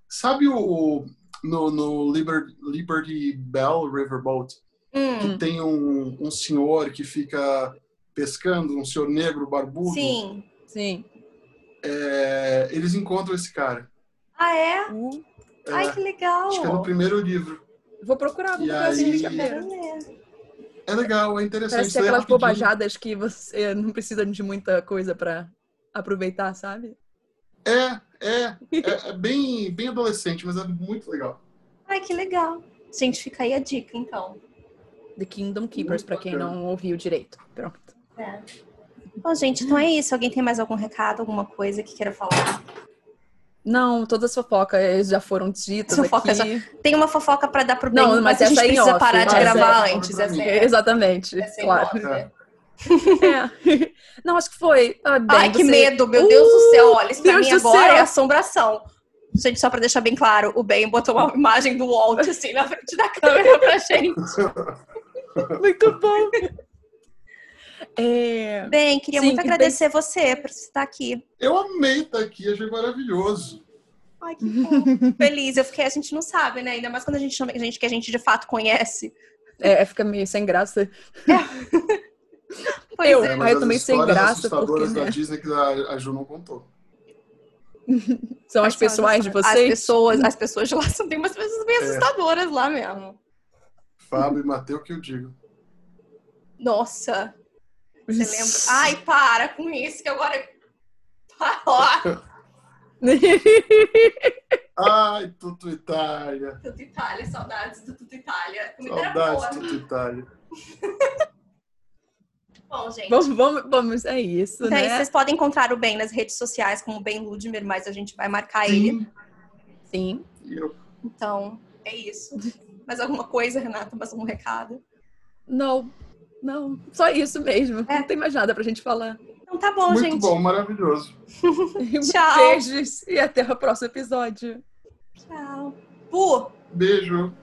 Sabe o. No, no Liber, Liberty Bell Riverboat, Hum, que tem um, um senhor que fica pescando, um senhor negro barbudo. sim. Sim. É, eles encontram esse cara. Ah, é? Uh, É, Ai, que legal. acho que é no primeiro livro. vou procurar, vou procurar aí- ler. É legal, é interessante. Parece Isso aí é aquelas rapidinho. bobajadas que você não precisa de muita coisa pra aproveitar, sabe? É, é, é, é bem, bem adolescente, mas é muito legal. Ai, que legal. Gente, fica aí a dica, então. The Kingdom Keepers, pra quem não ouviu direito. Pronto. É. Bom, gente, então é isso. Alguém tem mais algum recado, alguma coisa que queira falar? Não, todas as fofocas já foram ditas aqui. Tem uma fofoca pra dar pro bem, Não, mas, mas a gente é precisa off, parar de gravar é- antes. Essa é, Exatamente, essa é claro. off, né? É. Não, acho que foi. Ah, bem, Ai, que você- medo, meu Deus do céu. Olha, isso pra mim agora céu. é assombração. Gente, só pra deixar bem claro, o Ben botou uma imagem do Walt, assim, na frente da câmera pra gente. Muito bom. É... Ben, queria Sim, muito agradecer você por estar aqui. Eu amei estar aqui, achei maravilhoso. Ai, que bom. Feliz, eu fiquei, a gente não sabe, né? Ainda mais quando a gente chama gente que a gente de fato conhece. É, fica meio sem graça. Pois Eu- é. É, mas eu as tomei sem histórias graça, assustadoras porque, da né? Disney que a, a Ju não contou. São as pessoais de As vocês? pessoas, as pessoas de lá são tem umas pessoas bem É. assustadoras lá mesmo. Fábio e Mateus, que eu digo. Nossa. Você lembra? Ai, para com isso, que agora. Ai, Tuto Itália. Tudo Itália, saudades do Tudo Itália. Saudades, boa. Tuto Itália. Bom, gente. vamos, vamos, vamos, é isso, Então, aí né? vocês podem encontrar o Ben nas redes sociais como Ben Ludmer, mas a gente vai marcar ele. Sim. Sim. E eu- Então, é isso. Mais alguma coisa, Renata? Mais algum recado? Não, não, só isso mesmo. É. Não tem mais nada pra gente falar. Então tá bom, Muito gente. bom, maravilhoso. Tchau. Beijos e até o próximo episódio. Tchau. Pu, Beijo.